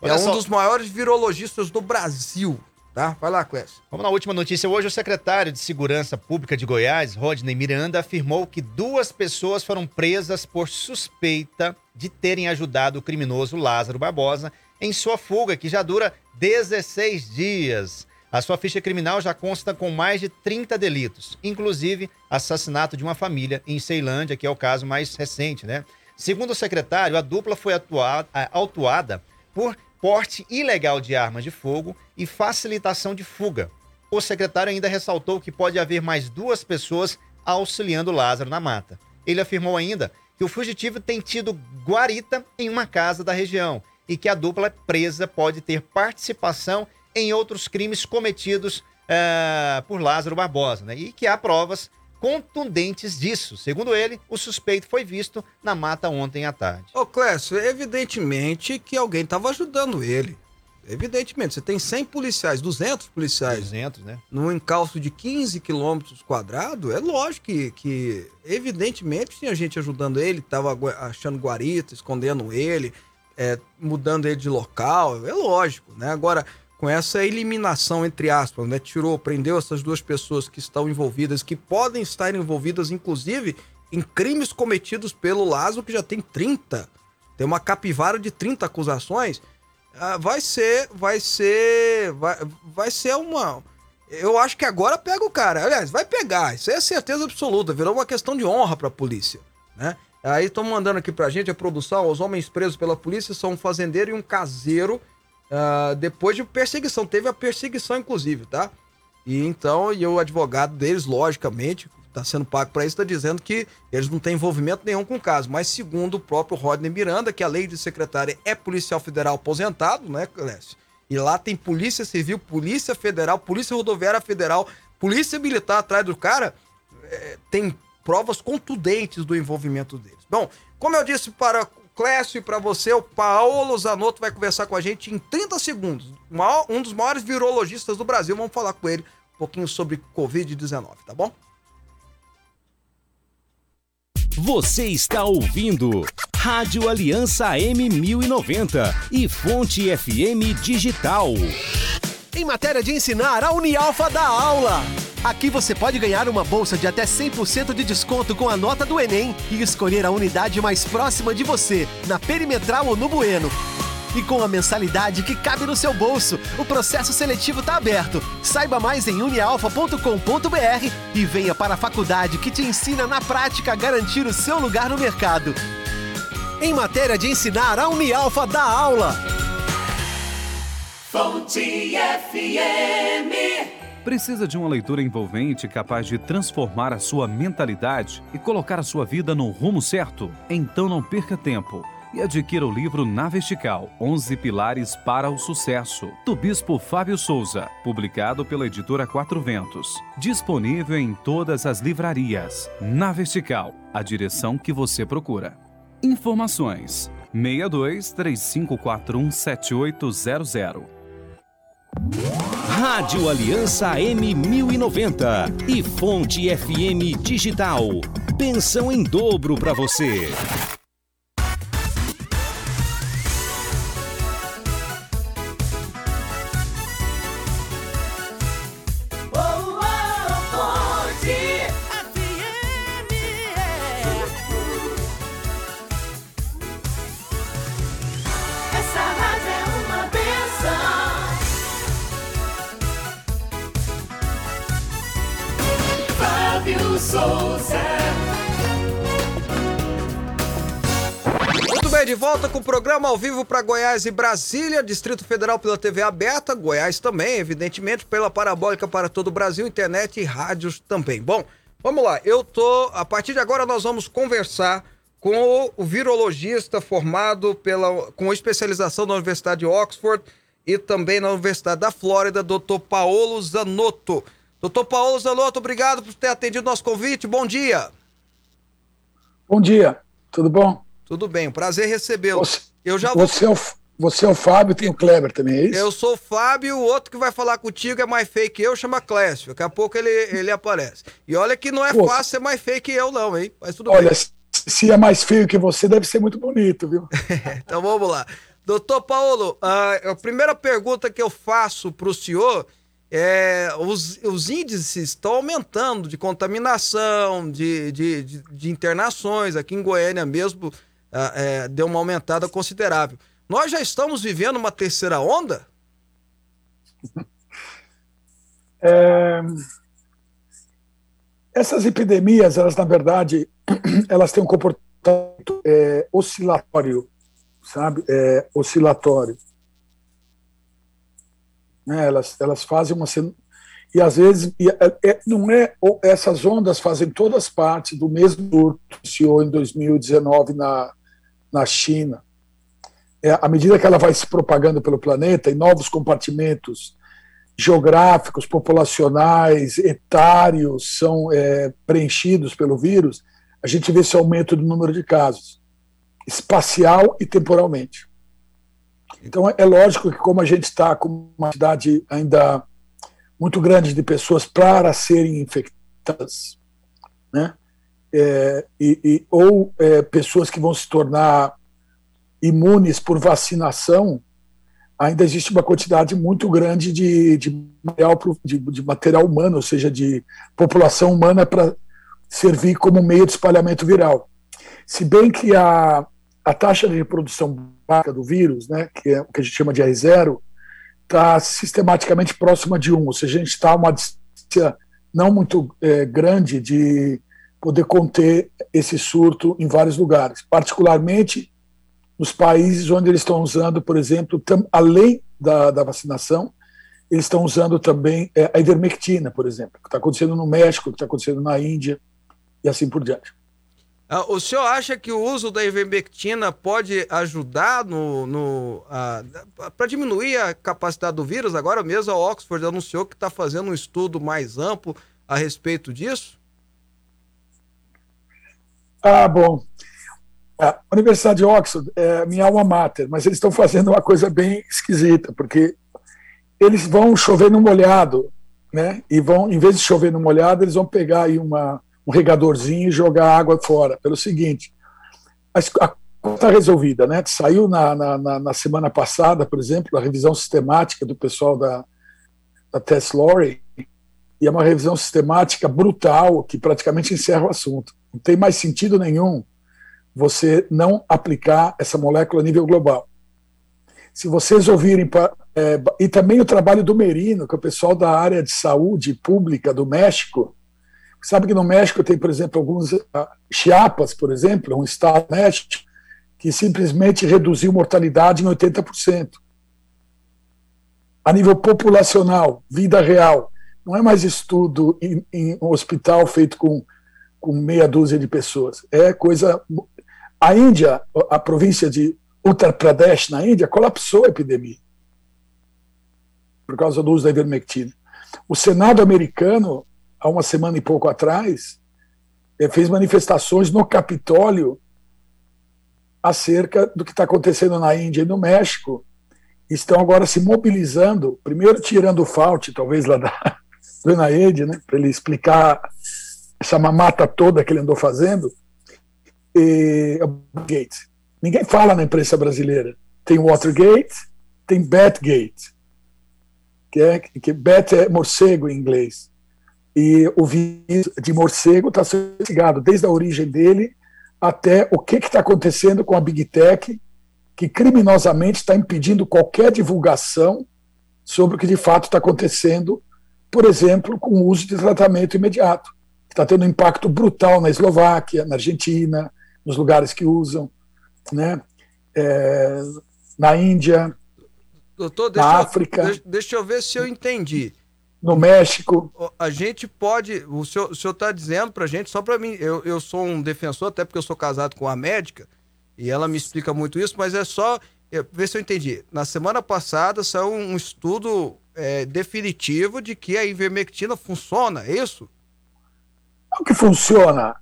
Speaker 1: Olha é um só. dos maiores virologistas do Brasil. Tá? Vai lá, Clécio.
Speaker 2: Vamos na última notícia. Hoje, o secretário de Segurança Pública de Goiás, Rodney Miranda, afirmou que duas pessoas foram presas por suspeita de terem ajudado o criminoso Lázaro Barbosa em sua fuga, que já dura 16 dias. A sua ficha criminal já consta com mais de 30 delitos, inclusive assassinato de uma família em Ceilândia, que é o caso mais recente, né? Segundo o secretário, a dupla foi atuada, autuada por porte ilegal de armas de fogo e facilitação de fuga. O secretário ainda ressaltou que pode haver mais duas pessoas auxiliando Lázaro na mata. Ele afirmou ainda que o fugitivo tem tido guarita em uma casa da região e que a dupla presa pode ter participação em outros crimes cometidos uh, por Lázaro Barbosa, né? E que há provas contundentes disso. Segundo ele, o suspeito foi visto na mata ontem à tarde.
Speaker 1: Ô, Clécio, evidentemente que alguém estava ajudando ele. Evidentemente, você tem 100 policiais, 200 policiais.
Speaker 2: 200, né?
Speaker 1: Num encalço de 15 quilômetros quadrados, é lógico que, que, evidentemente, tinha gente ajudando ele, estava achando guarita, escondendo ele, é, mudando ele de local, é lógico, né? Agora, com essa eliminação, entre aspas, né? Tirou, prendeu essas duas pessoas que estão envolvidas, que podem estar envolvidas, inclusive, em crimes cometidos pelo Lazo, que já tem 30. Tem uma capivara de 30 acusações. Ah, vai ser, vai ser, vai, vai ser uma... Eu acho que agora pega o cara. Aliás, vai pegar. Isso é certeza absoluta. Virou uma questão de honra para a polícia, né? Aí estão mandando aqui pra gente a produção. Os homens presos pela polícia são um fazendeiro e um caseiro Uh, depois de perseguição, teve a perseguição, inclusive, tá? E então, e o advogado deles, logicamente, está sendo pago para isso, está dizendo que eles não têm envolvimento nenhum com o caso. Mas, segundo o próprio Rodney Miranda, que a lei de secretária é policial federal aposentado, né, Clécio? E lá tem Polícia Civil, Polícia Federal, Polícia Rodoviária Federal, Polícia Militar atrás do cara, é, tem provas contundentes do envolvimento deles. Bom, como eu disse para Clécio e para você, o Paulo Zanotto vai conversar com a gente em 30 segundos. Um dos maiores virologistas do Brasil. Vamos falar com ele um pouquinho sobre Covid-19, tá bom?
Speaker 4: Você está ouvindo Rádio Aliança M1090 e Fonte FM Digital.
Speaker 5: Em matéria de ensinar, a Unialfa dá aula. Aqui você pode ganhar uma bolsa de até 100% de desconto com a nota do Enem e escolher a unidade mais próxima de você, na Perimetral ou no Bueno. E com a mensalidade que cabe no seu bolso, o processo seletivo está aberto. Saiba mais em unialfa.com.br e venha para a faculdade que te ensina na prática a garantir o seu lugar no mercado. Em matéria de ensinar, a Unialfa dá aula.
Speaker 6: Fonte FM.
Speaker 7: Precisa de uma leitura envolvente capaz de transformar a sua mentalidade e colocar a sua vida no rumo certo? Então não perca tempo e adquira o livro Na Vertical, 11 Pilares para o Sucesso, do Bispo Fábio Souza, publicado pela editora Quatro Ventos. Disponível em todas as livrarias. Na Vertical, a direção que você procura. Informações: 62 3541 7800
Speaker 4: Rádio Aliança M1090 e Fonte FM Digital. Pensão em dobro para você.
Speaker 1: Programa ao vivo para Goiás e Brasília, Distrito Federal pela TV aberta, Goiás também, evidentemente, pela parabólica para todo o Brasil, internet e rádios também. Bom, vamos lá. Eu tô, a partir de agora nós vamos conversar com o virologista formado pela com especialização na Universidade de Oxford e também na Universidade da Flórida, Dr. Paolo Zanotto. Doutor Paolo Zanotto, obrigado por ter atendido nosso convite. Bom dia.
Speaker 8: Bom dia. Tudo bom?
Speaker 1: Tudo bem, prazer recebê-lo.
Speaker 8: Você, eu já vou... você, é o, Você é o Fábio, tem o Kleber também, é isso?
Speaker 1: Eu sou o Fábio, o outro que vai falar contigo é mais fake que eu, chama Clécio. Daqui a pouco ele, ele aparece. E olha que não é
Speaker 8: Pô,
Speaker 1: fácil ser mais fake que eu, não, hein? Mas tudo
Speaker 8: Olha,
Speaker 1: bem.
Speaker 8: se- é mais feio que você, deve ser muito bonito, viu?
Speaker 1: Então vamos lá. Doutor Paulo, ah, a primeira pergunta que eu faço para o senhor é: os, os índices estão aumentando de contaminação, de, de, de, de internações. Aqui em Goiânia mesmo é, deu uma aumentada considerável. Nós já estamos vivendo uma terceira onda?
Speaker 8: É, Essas epidemias, elas na verdade, elas têm um comportamento é, oscilatório, sabe? É, oscilatório. Né? Elas, elas fazem uma e às vezes e, é, é, não é essas ondas fazem todas parte do mesmo surto que iniciou em 2019 na na China. É, à medida que ela vai se propagando pelo planeta em novos compartimentos geográficos, populacionais, etários são é, preenchidos pelo vírus, a gente vê esse aumento do número de casos, espacial e temporalmente. Então, é lógico que, como a gente está com uma quantidade ainda muito grande de pessoas para serem infectadas, né? É, e, e- ou é, pessoas que vão se tornar imunes por vacinação, ainda existe uma quantidade muito grande de, de, material, de, de material humano, ou seja, de população humana para servir como meio de espalhamento viral. Se bem que a, a taxa de reprodução básica do vírus, né, que é o que a gente chama de R0, está sistematicamente próxima de 1, ou seja, a gente está a uma distância não muito eh, grande de poder conter esse surto em vários lugares, particularmente nos países onde eles estão usando, por exemplo, além da, da vacinação, eles estão usando também eh, a ivermectina, por exemplo, que está acontecendo no México, que está acontecendo na Índia e assim por diante.
Speaker 1: Ah, o senhor acha que o uso da ivermectina pode ajudar no, no para diminuir a capacidade do vírus? Agora mesmo a Oxford anunciou que está fazendo um estudo mais amplo a respeito disso.
Speaker 8: Ah, bom. A Universidade de Oxford é minha alma mater, mas eles estão fazendo uma coisa bem esquisita, porque eles vão chover no molhado, né? E vão, em vez de chover no molhado, eles vão pegar aí uma, um regadorzinho e jogar água fora. Pelo seguinte, a está resolvida, né? Saiu na, na, na- na semana passada, por exemplo, a revisão sistemática do pessoal da, da Tess Lawrey, e é uma revisão sistemática brutal que praticamente encerra o assunto. Não tem mais sentido nenhum você não aplicar essa molécula a nível global. Se vocês ouvirem, é, e também o trabalho do Merino, que é o pessoal da área de saúde pública do México, sabe que no México tem, por exemplo, alguns ah, Chiapas, por exemplo, um estado do México, que simplesmente reduziu mortalidade em 80%. A nível populacional, vida real, não é mais estudo em, em um hospital feito com, com meia dúzia de pessoas. É coisa. A Índia, a província de Uttar Pradesh, na Índia, colapsou a epidemia por causa do uso da ivermectina. O Senado americano, há uma semana e pouco atrás, eh, fez manifestações no Capitólio acerca do que está acontecendo na Índia e no México. Estão agora se mobilizando, primeiro tirando o Fauci, talvez lá da do Enaed, né, para ele explicar essa mamata toda que ele andou fazendo. E, Gates. Ninguém fala na imprensa brasileira. Tem Watergate, tem Batgate, que é que Bat é morcego em inglês. E o vírus de morcego está sendo investigado desde a origem dele até o que está acontecendo com a Big Tech, que criminosamente está impedindo qualquer divulgação sobre o que de fato está acontecendo, por exemplo, com o uso de tratamento imediato, está tendo um impacto brutal na Eslováquia, na Argentina, nos lugares que usam, né? É, na Índia,
Speaker 1: Doutor,
Speaker 8: na
Speaker 1: deixa, eu-
Speaker 8: África,
Speaker 1: deixa, eu ver se eu entendi.
Speaker 8: no México.
Speaker 1: A gente pode. O senhor, o senhor tá dizendo pra gente, só pra mim, eu, eu sou um defensor, até porque eu sou casado com uma médica, e ela me explica muito isso, mas é só é, ver se eu entendi. Na semana passada saiu um estudo é, definitivo de que a ivermectina funciona, é isso?
Speaker 8: Não que funciona.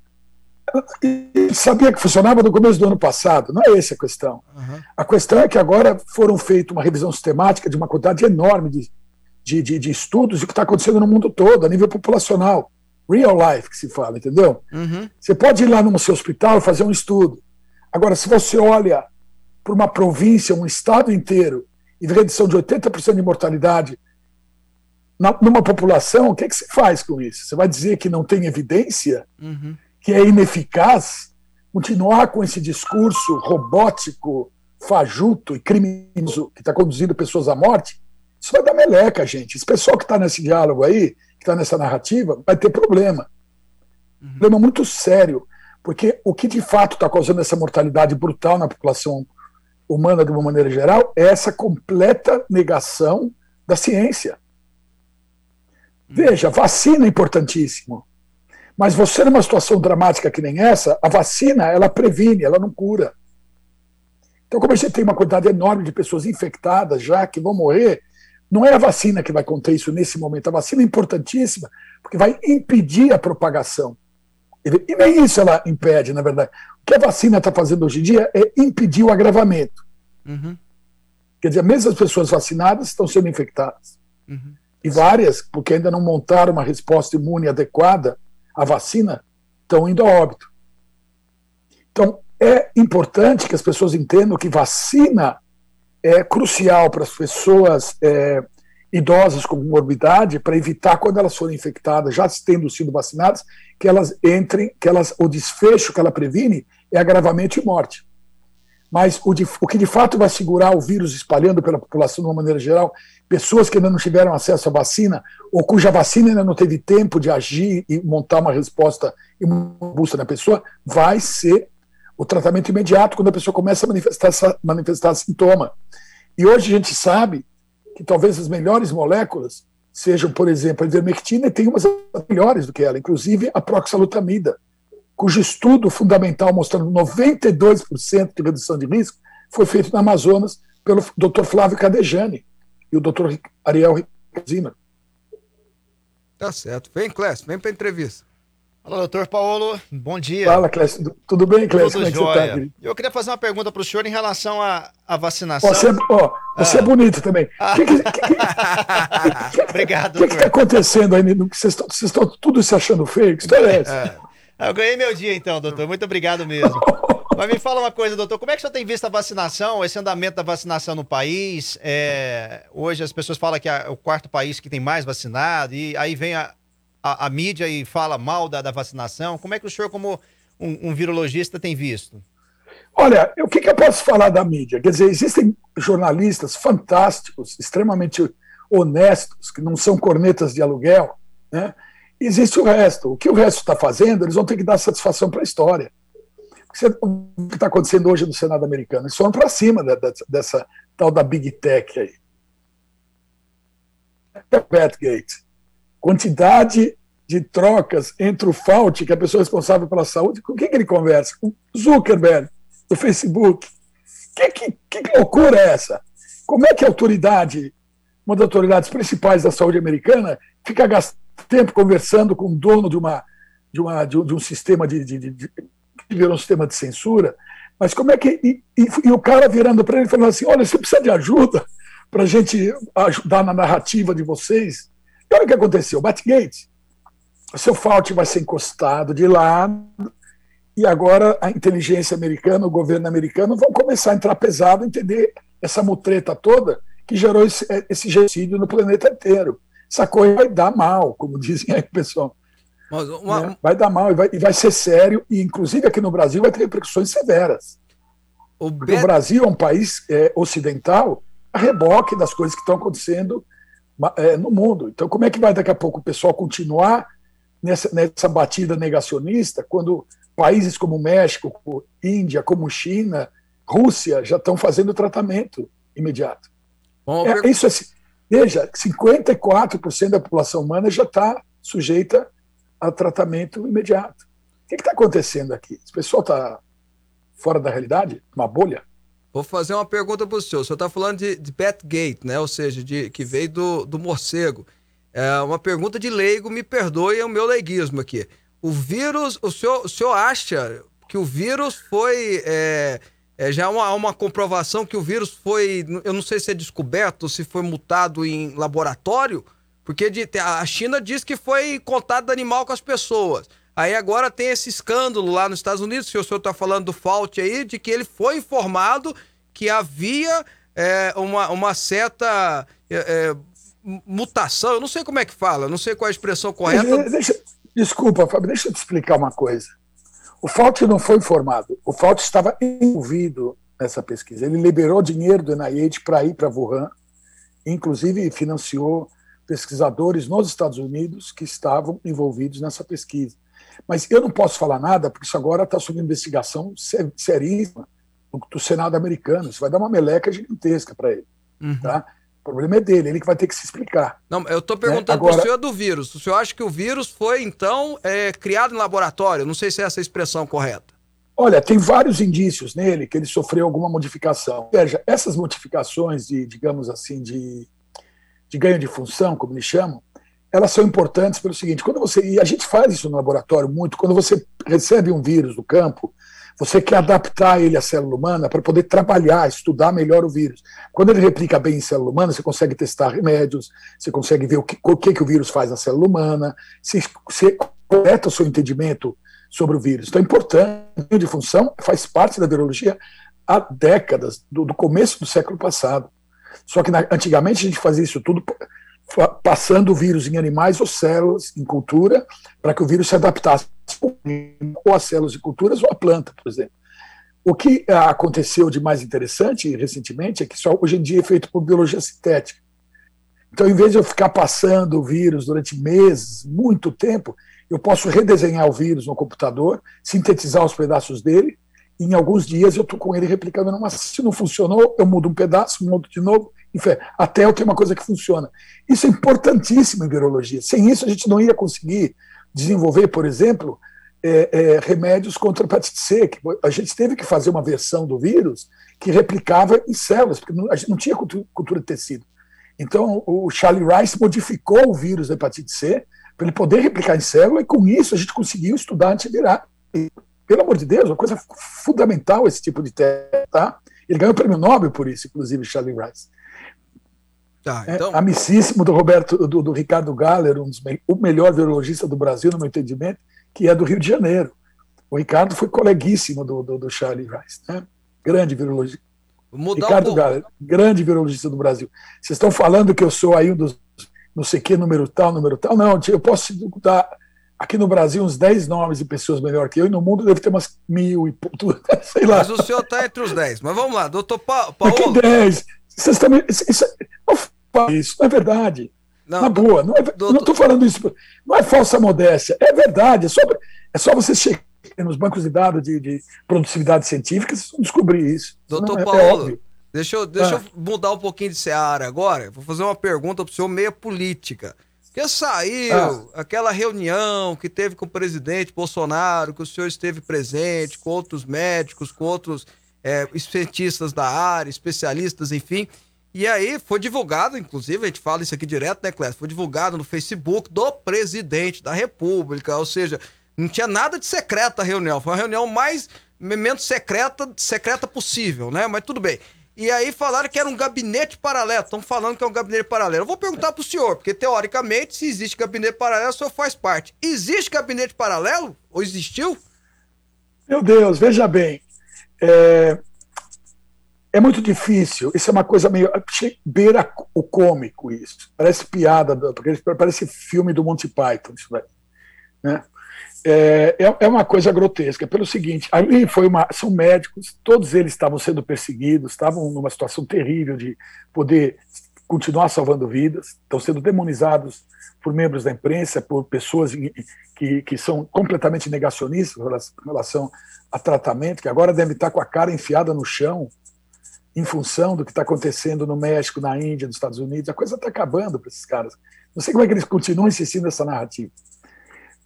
Speaker 8: sabia que funcionava no começo do ano passado. Não é essa a questão. Uhum. A questão é que agora foram feita uma revisão sistemática de uma quantidade enorme de, de, de, de estudos do que está acontecendo no mundo todo, a nível populacional. Real life, que se fala, entendeu? Uhum. Você pode ir lá no seu hospital e fazer um estudo. Agora, se você olha para uma província, um estado inteiro, e redução de 80% de mortalidade na, numa população, o que, é que se faz com isso? Você vai dizer que não tem evidência? Uhum que é ineficaz, continuar com esse discurso robótico, fajuto e criminoso que está conduzindo pessoas à morte, isso vai dar meleca, gente. Esse pessoal que está nesse diálogo aí, que está nessa narrativa, vai ter problema. Uhum. Problema muito sério, porque o que de fato está causando essa mortalidade brutal na população humana de uma maneira geral é essa completa negação da ciência. Veja, vacina é importantíssimo. Mas você, numa situação dramática que nem essa, a vacina, ela previne, ela não cura. Então, como a gente tem uma quantidade enorme de pessoas infectadas já que vão morrer, não é a vacina que vai conter isso nesse momento. A vacina é importantíssima, porque vai impedir a propagação. E nem isso ela impede, na verdade. O que a vacina está fazendo hoje em dia é impedir o agravamento. Uhum. Quer dizer, mesmo as pessoas vacinadas estão sendo infectadas. Uhum. E várias, porque ainda não montaram uma resposta imune adequada a vacina estão indo a óbito. Então, é importante que as pessoas entendam que vacina é crucial para as pessoas é, idosas com morbidade, para evitar, quando elas forem infectadas, já tendo sido vacinadas, que elas entrem, que elas, o desfecho que ela previne é agravamento e morte. Mas o, de, o que de fato vai segurar o vírus espalhando pela população de uma maneira geral pessoas que ainda não tiveram acesso à vacina, ou cuja vacina ainda não teve tempo de agir e montar uma resposta robusta na pessoa, vai ser o tratamento imediato quando a pessoa começa a manifestar, manifestar sintoma. E hoje a gente sabe que talvez as melhores moléculas sejam, por exemplo, a ivermectina, e tem umas melhores do que ela, inclusive a proxalutamida, cujo estudo fundamental mostrando 92% de redução de risco foi feito na Amazonas pelo Dr. Flávio Cadejani e o doutor Ariel Zimmer.
Speaker 1: Tá certo. Vem, Clécio, vem para entrevista.
Speaker 2: Olá, doutor Paulo, bom dia.
Speaker 8: Fala, Clécio. Tudo bem, Clécio? Tudo
Speaker 2: Como é que você tá, Eu queria fazer uma pergunta para o senhor em relação à, à vacinação.
Speaker 8: Você, ó, você é ah. é bonito também. Ah. Que que, que, Obrigado, O que está acontecendo aí? Vocês estão tudo se achando feio? Que história é essa?
Speaker 2: Eu ganhei meu dia então, doutor. Muito obrigado mesmo. Mas me fala uma coisa, doutor, como é que você tem visto a vacinação, esse andamento da vacinação no país? É, hoje as pessoas falam que é o quarto país que tem mais vacinado, e aí vem a, a, a mídia e fala mal da, da, vacinação. Como é que o senhor, como um, um virologista, tem visto?
Speaker 8: Olha, o que, que, eu posso falar da mídia? Quer dizer, existem jornalistas fantásticos, extremamente honestos, que não são cornetas de aluguel, né? Existe o resto. O que o resto está fazendo, eles vão ter que dar satisfação para a história o que está acontecendo hoje no Senado americano? Eles foram para cima dessa tal da Big Tech aí. Gate. Quantidade de trocas entre o Fauci, que é a pessoa responsável pela saúde, com quem que ele conversa? Com Zuckerberg, do Facebook. Que, que, que loucura é essa? Como é que a autoridade, uma das autoridades principais da saúde americana, fica gastando tempo conversando com o dono de uma de, uma, de, um, de um sistema de, de, de, virou um sistema de censura, mas como é que. E, e, e o cara virando para ele falando assim: olha, você precisa de ajuda para a gente ajudar na narrativa de vocês. E olha o que aconteceu: Batgate. O seu Fauci vai ser encostado de lado, e agora a inteligência americana, o governo americano vão começar a entrar pesado, entender essa mutreta toda que gerou esse, esse genocídio no planeta inteiro. Essa coisa vai dar mal, como dizem aí, pessoal. Uma... Né? Vai dar mal e vai, e vai, ser sério, e inclusive aqui no Brasil vai ter repercussões severas. O o Brasil é um país é, ocidental a reboque das coisas que estão acontecendo é, no mundo. Então, como é que vai daqui a pouco o pessoal continuar nessa, nessa batida negacionista quando países como México, Índia, como China, Rússia já estão fazendo tratamento imediato? Bom, é, isso é, veja, 54% da população humana já está sujeita a tratamento imediato. O que está acontecendo aqui? Esse pessoal está fora da realidade? Uma bolha?
Speaker 1: Vou fazer uma pergunta para o senhor. O senhor está falando de, de Batgate, né? ou seja, de, que veio do, do morcego. É uma pergunta de leigo, me perdoe é o meu leiguismo aqui. o vírus, o senhor, o senhor acha que o vírus foi. É, é, já uma, uma comprovação que o vírus foi. Eu não sei se é descoberto, se foi mutado em laboratório, porque de, a China diz que foi contato animal com as pessoas. Aí agora tem esse escândalo lá nos Estados Unidos, que o senhor está falando do Fault aí, de que ele foi informado que havia é, uma, uma certa é, é, mutação, eu não sei como é que fala, não sei qual é a expressão correta.
Speaker 8: Deixa, desculpa, Fábio, deixa eu te explicar uma coisa. O Fault não foi informado, o Fault estava envolvido nessa pesquisa. Ele liberou dinheiro do NIH para ir para Wuhan, inclusive financiou pesquisadores nos Estados Unidos que estavam envolvidos nessa pesquisa. Mas eu não posso falar nada, porque isso agora está sob investigação seríssima do, Senado americano. Isso vai dar uma meleca gigantesca para ele. Uhum. Tá? O problema é dele, ele que vai ter que se explicar.
Speaker 1: Não, eu estou perguntando né? Agora... para o senhor do vírus. O senhor acha que o vírus foi, então, é, criado em laboratório? Não sei se é essa a expressão correta.
Speaker 8: Olha, tem vários indícios nele que ele sofreu alguma modificação. Veja, essas modificações de, digamos assim, de, de ganho de função, como eles chamam, elas são importantes pelo seguinte: quando você e a gente faz isso no laboratório muito, quando você recebe um vírus do campo, você quer adaptar ele à célula humana para poder trabalhar, estudar melhor o vírus. Quando ele replica bem em célula humana, você consegue testar remédios, você consegue ver o que, o que, o vírus faz na célula humana, se, se completa o seu entendimento sobre o vírus. Então é importante, de função faz parte da virologia há décadas, do, do começo do século passado. Só que na, antigamente a gente fazia isso tudo passando o vírus em animais ou células em cultura para que o vírus se adaptasse ou a células e culturas ou a planta, por exemplo. O que aconteceu de mais interessante recentemente é que só hoje em dia é feito por biologia sintética. Então, em vez de eu ficar passando o vírus durante meses, muito tempo, eu posso redesenhar o vírus no computador, sintetizar os pedaços dele, e em alguns dias eu estou com ele replicando numa. Se não funcionou, eu mudo um pedaço, mudo de novo, enfim, até eu ter uma coisa que funciona. Isso é importantíssimo em virologia. Sem isso, a gente não ia conseguir desenvolver, por exemplo, é, é, remédios contra a hepatite C. Que a gente teve que fazer uma versão do vírus que replicava em células, porque a gente não tinha cultura, de tecido. Então, o Charlie Rice modificou o vírus da hepatite C para ele poder replicar em célula, e com isso a gente conseguiu estudar antiviral. Pelo amor de Deus, uma coisa fundamental esse tipo de teste, tá? Ele ganhou o prêmio Nobel por isso, inclusive, Charlie Rice. Tá, é, então... É, amicíssimo do Roberto, do, do Ricardo Galler, um dos, o melhor virologista do Brasil, no meu entendimento, que é do Rio de Janeiro. O Ricardo foi coleguíssimo do, do, do Charlie Rice, né? grande virologista. Ricardo um Galler, grande virologista do Brasil. Vocês estão falando que eu sou aí um dos não sei que, número tal, número tal. Não, eu posso dar aqui no Brasil uns 10 nomes de pessoas melhor que eu, e no mundo deve ter umas mil e sei lá.
Speaker 1: Mas o senhor está entre os 10. Mas vamos lá, doutor pa
Speaker 8: Paulo. Que 10? Vocês também. Isso, isso, isso, não é verdade. Não, Na boa, não, é, doutor... não estou falando isso, não é falsa modéstia, é verdade. É só, é só você chegar nos bancos de dados de, de produtividade científica, vocês vão descobrir isso.
Speaker 1: Doutor é, é Paulo, é deixa, eu, deixa ah. eu mudar um pouquinho de seara agora. Vou fazer uma pergunta para o senhor meia política. Que saiu ah. aquela reunião que teve com o presidente Bolsonaro, que o senhor esteve presente, com outros médicos, com outros é, cientistas da área, especialistas, enfim. E aí foi divulgado, inclusive, a gente fala isso aqui direto, né, Clécio? Foi divulgado no Facebook do presidente da República, ou seja, não tinha nada de secreta a reunião, foi uma reunião mais menos secreta, secreta possível, né? Mas tudo bem. E aí falaram que era um gabinete paralelo. Estão falando que é um gabinete paralelo. Eu vou perguntar pro senhor, porque teoricamente, se existe gabinete paralelo, o senhor faz parte. Existe gabinete paralelo? Ou existiu?
Speaker 8: Meu Deus, veja bem. É, é muito difícil. Isso é uma coisa meio. beira o cômico, isso. Parece piada, parece filme do Monty Python, isso daí. Né? É, é, é uma coisa grotesca. Pelo seguinte, ali foi uma, são médicos, todos eles estavam sendo perseguidos, estavam numa situação terrível de poder continuar salvando vidas, estão sendo demonizados por membros da imprensa, por pessoas que, que são completamente negacionistas em relação a tratamento, que agora devem estar com a cara enfiada no chão, em função do que está acontecendo no México, na Índia, nos Estados Unidos. A coisa está acabando para esses caras. Não sei como é que eles continuam insistindo nessa narrativa.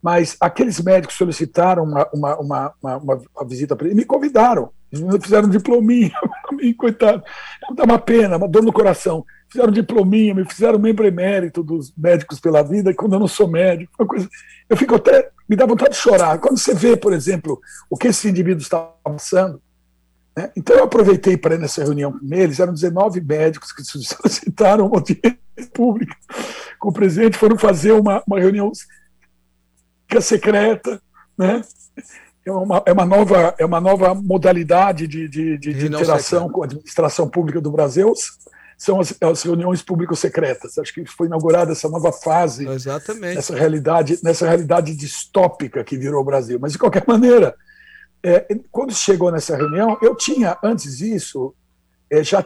Speaker 8: Mas aqueles médicos solicitaram uma, uma, uma, uma, uma visita para ele, me convidaram. Eles fizeram um diplominha, mim, coitado. Dá uma pena, uma dor no coração. Fizeram diplominha, me fizeram membro emérito dos médicos pela vida, quando eu não sou médico. Uma coisa, eu fico até. Me dá vontade de chorar. Quando você vê, por exemplo, o que esses indivíduos estavam passando. Né? Então eu aproveitei para ir nessa reunião com eles, eram 19 médicos que solicitaram uma audiência pública com o presidente, foram fazer uma, uma reunião secreta, né? é uma, é uma, nova, é uma nova modalidade de, de, de, de interação com a administração pública do Brasil, são as, as reuniões público-secretas. Acho que foi inaugurada essa nova fase
Speaker 1: Exatamente.
Speaker 8: nessa realidade, nessa realidade distópica que virou o Brasil. Mas, de qualquer maneira, é, quando chegou nessa reunião, eu tinha, antes disso, é, já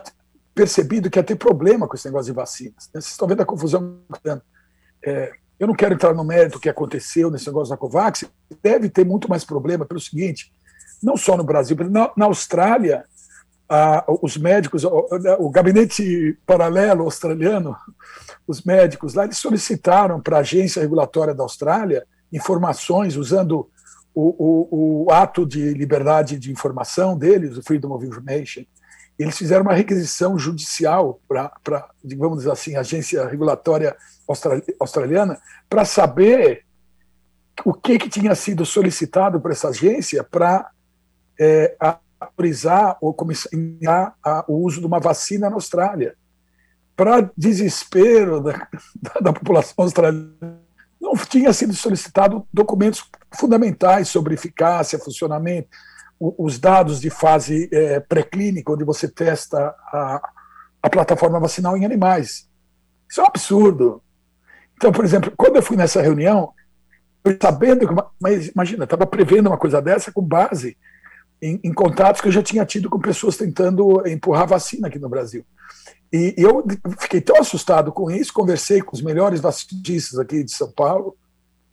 Speaker 8: percebido que ia ter problema com esse negócio de vacinas. Vocês estão vendo a confusão. É, eu não quero entrar no mérito que aconteceu nesse negócio da Covax, deve ter muito mais problema pelo seguinte, não só no Brasil, na, na Austrália, os médicos, o, o, gabinete paralelo australiano, os médicos lá, eles solicitaram para a agência regulatória da Austrália informações usando o, o, o ato de liberdade de informação deles, o Freedom of Information, eles fizeram uma requisição judicial para, digamos assim, a agência regulatória australiana, para saber o que, que tinha sido solicitado por essa agência para é, autorizar ou começar o uso de uma vacina na Austrália. Para desespero da, da população australiana, não tinha sido solicitado documentos fundamentais sobre eficácia, funcionamento, os dados de fase é, pré-clínica, onde você testa a, a plataforma vacinal em animais. Isso é um absurdo. Então, por exemplo, quando eu fui nessa reunião, eu sabendo que, mas imagina, estava prevendo uma coisa dessa com base em, em, contatos que eu já tinha tido com pessoas tentando empurrar vacina aqui no Brasil. E, e eu fiquei tão assustado com isso, conversei com os melhores vacinistas aqui de São Paulo,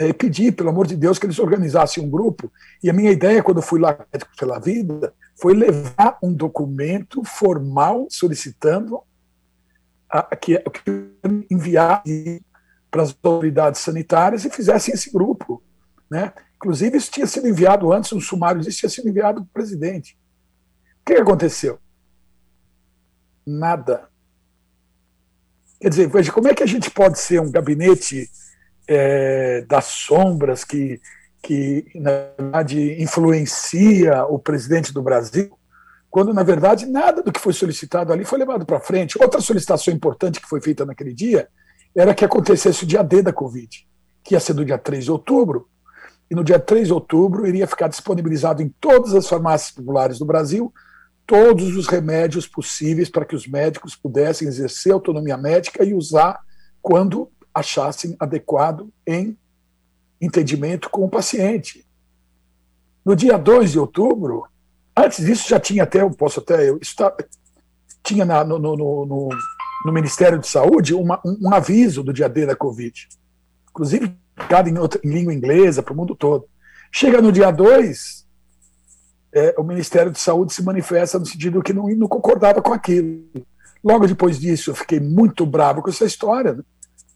Speaker 8: é, pedi, pelo amor de Deus, que eles organizassem um grupo. E a minha ideia, quando eu fui lá pela vida, foi levar um documento formal solicitando a, que, que enviar para as autoridades sanitárias e fizessem esse grupo. Né? Inclusive, isso tinha sido enviado antes, um sumário disso tinha sido enviado para o presidente. O que aconteceu? Nada. Quer dizer, veja, como é que a gente pode ser um gabinete é, das sombras que, que, na verdade, influencia o presidente do Brasil, quando, na verdade, nada do que foi solicitado ali foi levado para frente. Outra solicitação importante que foi feita naquele dia era que acontecesse o dia D da Covid, que ia ser do dia 3 de outubro, e no dia 3 de outubro iria ficar disponibilizado em todas as farmácias populares do Brasil todos os remédios possíveis para que os médicos pudessem exercer autonomia médica e usar quando achassem adequado em entendimento com o paciente. No dia 2 de outubro, antes disso já tinha até, eu posso até, eu, tá, tinha na, no, no, no, no, Ministério de Saúde uma, um, um, aviso do dia D da Covid, inclusive cada em, outra, em língua inglesa para o mundo todo. Chega no dia 2, é, o Ministério de Saúde se manifesta no sentido que não, não concordava com aquilo. Logo depois disso, eu fiquei muito bravo com essa história. Né?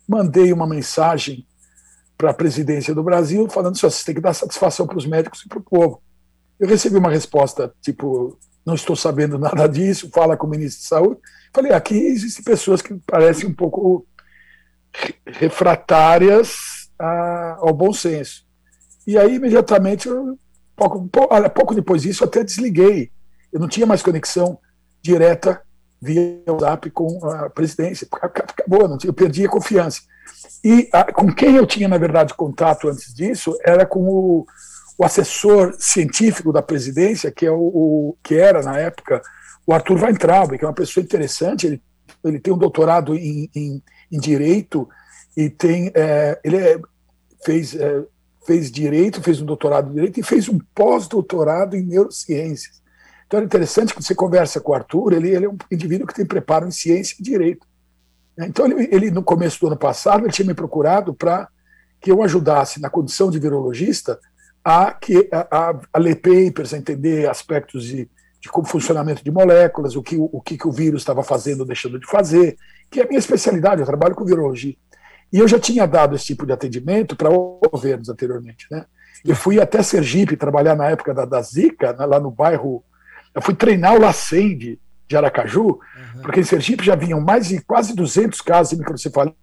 Speaker 8: Mandei uma mensagem para a presidência do Brasil falando assim, têm que dar satisfação para os médicos e para o povo. Eu recebi uma resposta tipo, não estou sabendo nada disso, fala com o ministro de Saúde. Falei, aqui existem pessoas que parecem um pouco refratárias ao bom senso. E aí, imediatamente, eu, pouco, pouco depois disso, eu até desliguei. Eu não tinha mais conexão direta via WhatsApp com a presidência. Acabou, não, eu perdi a confiança. E a, com quem eu tinha, na verdade, contato antes disso era com o, o assessor científico da presidência, que, é o, o, que era, na época, o Arthur Weintraub, que é uma pessoa interessante, ele, ele tem um doutorado em, em, em Direito e tem, é, ele é, fez, é, fez Direito, fez um doutorado em Direito e fez um pós-doutorado em Neurociências. Então é interessante que você conversa com o Arthur, ele, ele é um indivíduo que tem preparo em ciência e direito. Né? Então ele, ele no começo do ano passado, ele tinha me procurado para que eu ajudasse na condição de virologista a, que, a, a, a ler papers, a entender aspectos de, de como funcionamento de moléculas, o que o, que, que o vírus estava fazendo ou deixando de fazer, que é a minha especialidade, eu trabalho com virologia. E eu já tinha dado esse tipo de atendimento para governos anteriormente. Né? Eu fui até Sergipe trabalhar na época da, da Zika, né, lá no bairro eu fui treinar o Lacende de Aracaju, uhum. porque em Sergipe já vinham mais de quase 200 casos de microcefalia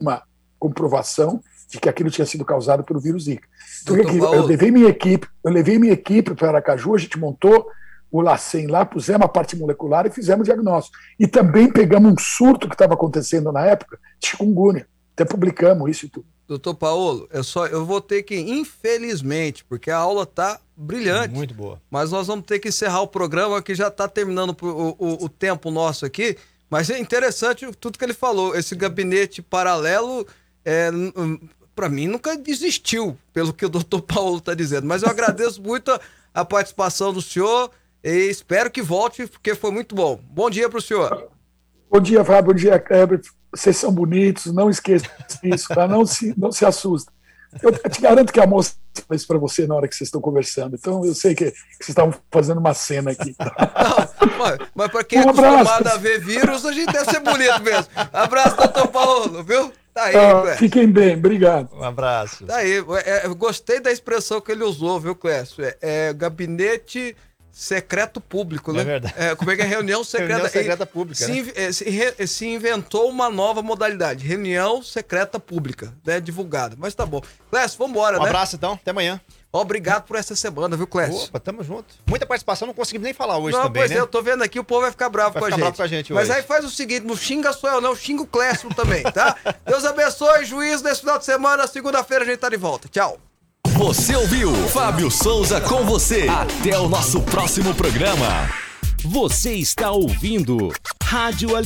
Speaker 8: uma comprovação de que aquilo tinha sido causado pelo vírus Zika. Então, eu levei minha equipe, eu levei minha equipe para Aracaju, a gente montou o LACEN lá, pusemos a parte molecular e fizemos o diagnóstico. E também pegamos um surto que estava acontecendo na época, de chikungunya. Até publicamos isso e tudo.
Speaker 1: Doutor Paulo, eu só eu vou ter que, infelizmente, porque a aula tá brilhante.
Speaker 2: Muito boa.
Speaker 1: Mas nós vamos ter que encerrar o programa que já está terminando o, o, o, tempo nosso aqui. Mas é interessante tudo que ele falou. Esse gabinete paralelo, é, para mim, nunca existiu, pelo que o doutor Paulo está dizendo. Mas eu agradeço muito a, a participação do senhor e espero que volte, porque foi muito bom. Bom dia para o senhor.
Speaker 8: Bom dia, Fábio. Bom dia, Kleber vocês são bonitos, não esqueça disso, tá? não, se, não se assusta. Eu te garanto que a moça fez isso para você na hora que vocês estão conversando. Então eu sei que, que vocês estavam fazendo uma cena aqui.
Speaker 1: Não, mas, mas para quem um é acostumado a ver vírus, a gente deve ser bonito mesmo. Abraço, doutor Paulo, viu?
Speaker 8: Tá aí, ah, Fiquem bem, obrigado.
Speaker 2: Um abraço.
Speaker 1: Tá aí, é, é gostei da expressão que ele usou, viu, Clécio? É, é gabinete secreto público, né?
Speaker 2: É verdade.
Speaker 1: É, como é que é reunião secreta?
Speaker 2: reunião secreta pública.
Speaker 1: Se,
Speaker 2: né?
Speaker 1: É, se, se, inventou uma nova modalidade, reunião secreta pública, né? Divulgada. Mas tá bom. Clécio, vambora,
Speaker 2: um né? Um abraço então, até amanhã.
Speaker 1: Obrigado por essa semana, viu, Clécio?
Speaker 2: Opa, tamo junto. Muita participação, não conseguimos nem falar hoje não, também,
Speaker 1: pois
Speaker 2: né?
Speaker 1: É, eu tô vendo aqui, o povo vai ficar bravo,
Speaker 2: vai
Speaker 1: com,
Speaker 2: ficar
Speaker 1: a
Speaker 2: bravo com a gente.
Speaker 1: Mas aí faz o seguinte, não xinga só eu não, xinga o Clécio também, tá? Deus abençoe, juízo nesse final de semana, segunda-feira a gente tá de volta. Tchau.
Speaker 3: Você ouviu Fábio Souza com você. Até o nosso próximo programa.
Speaker 4: Você está ouvindo Rádio Aliança.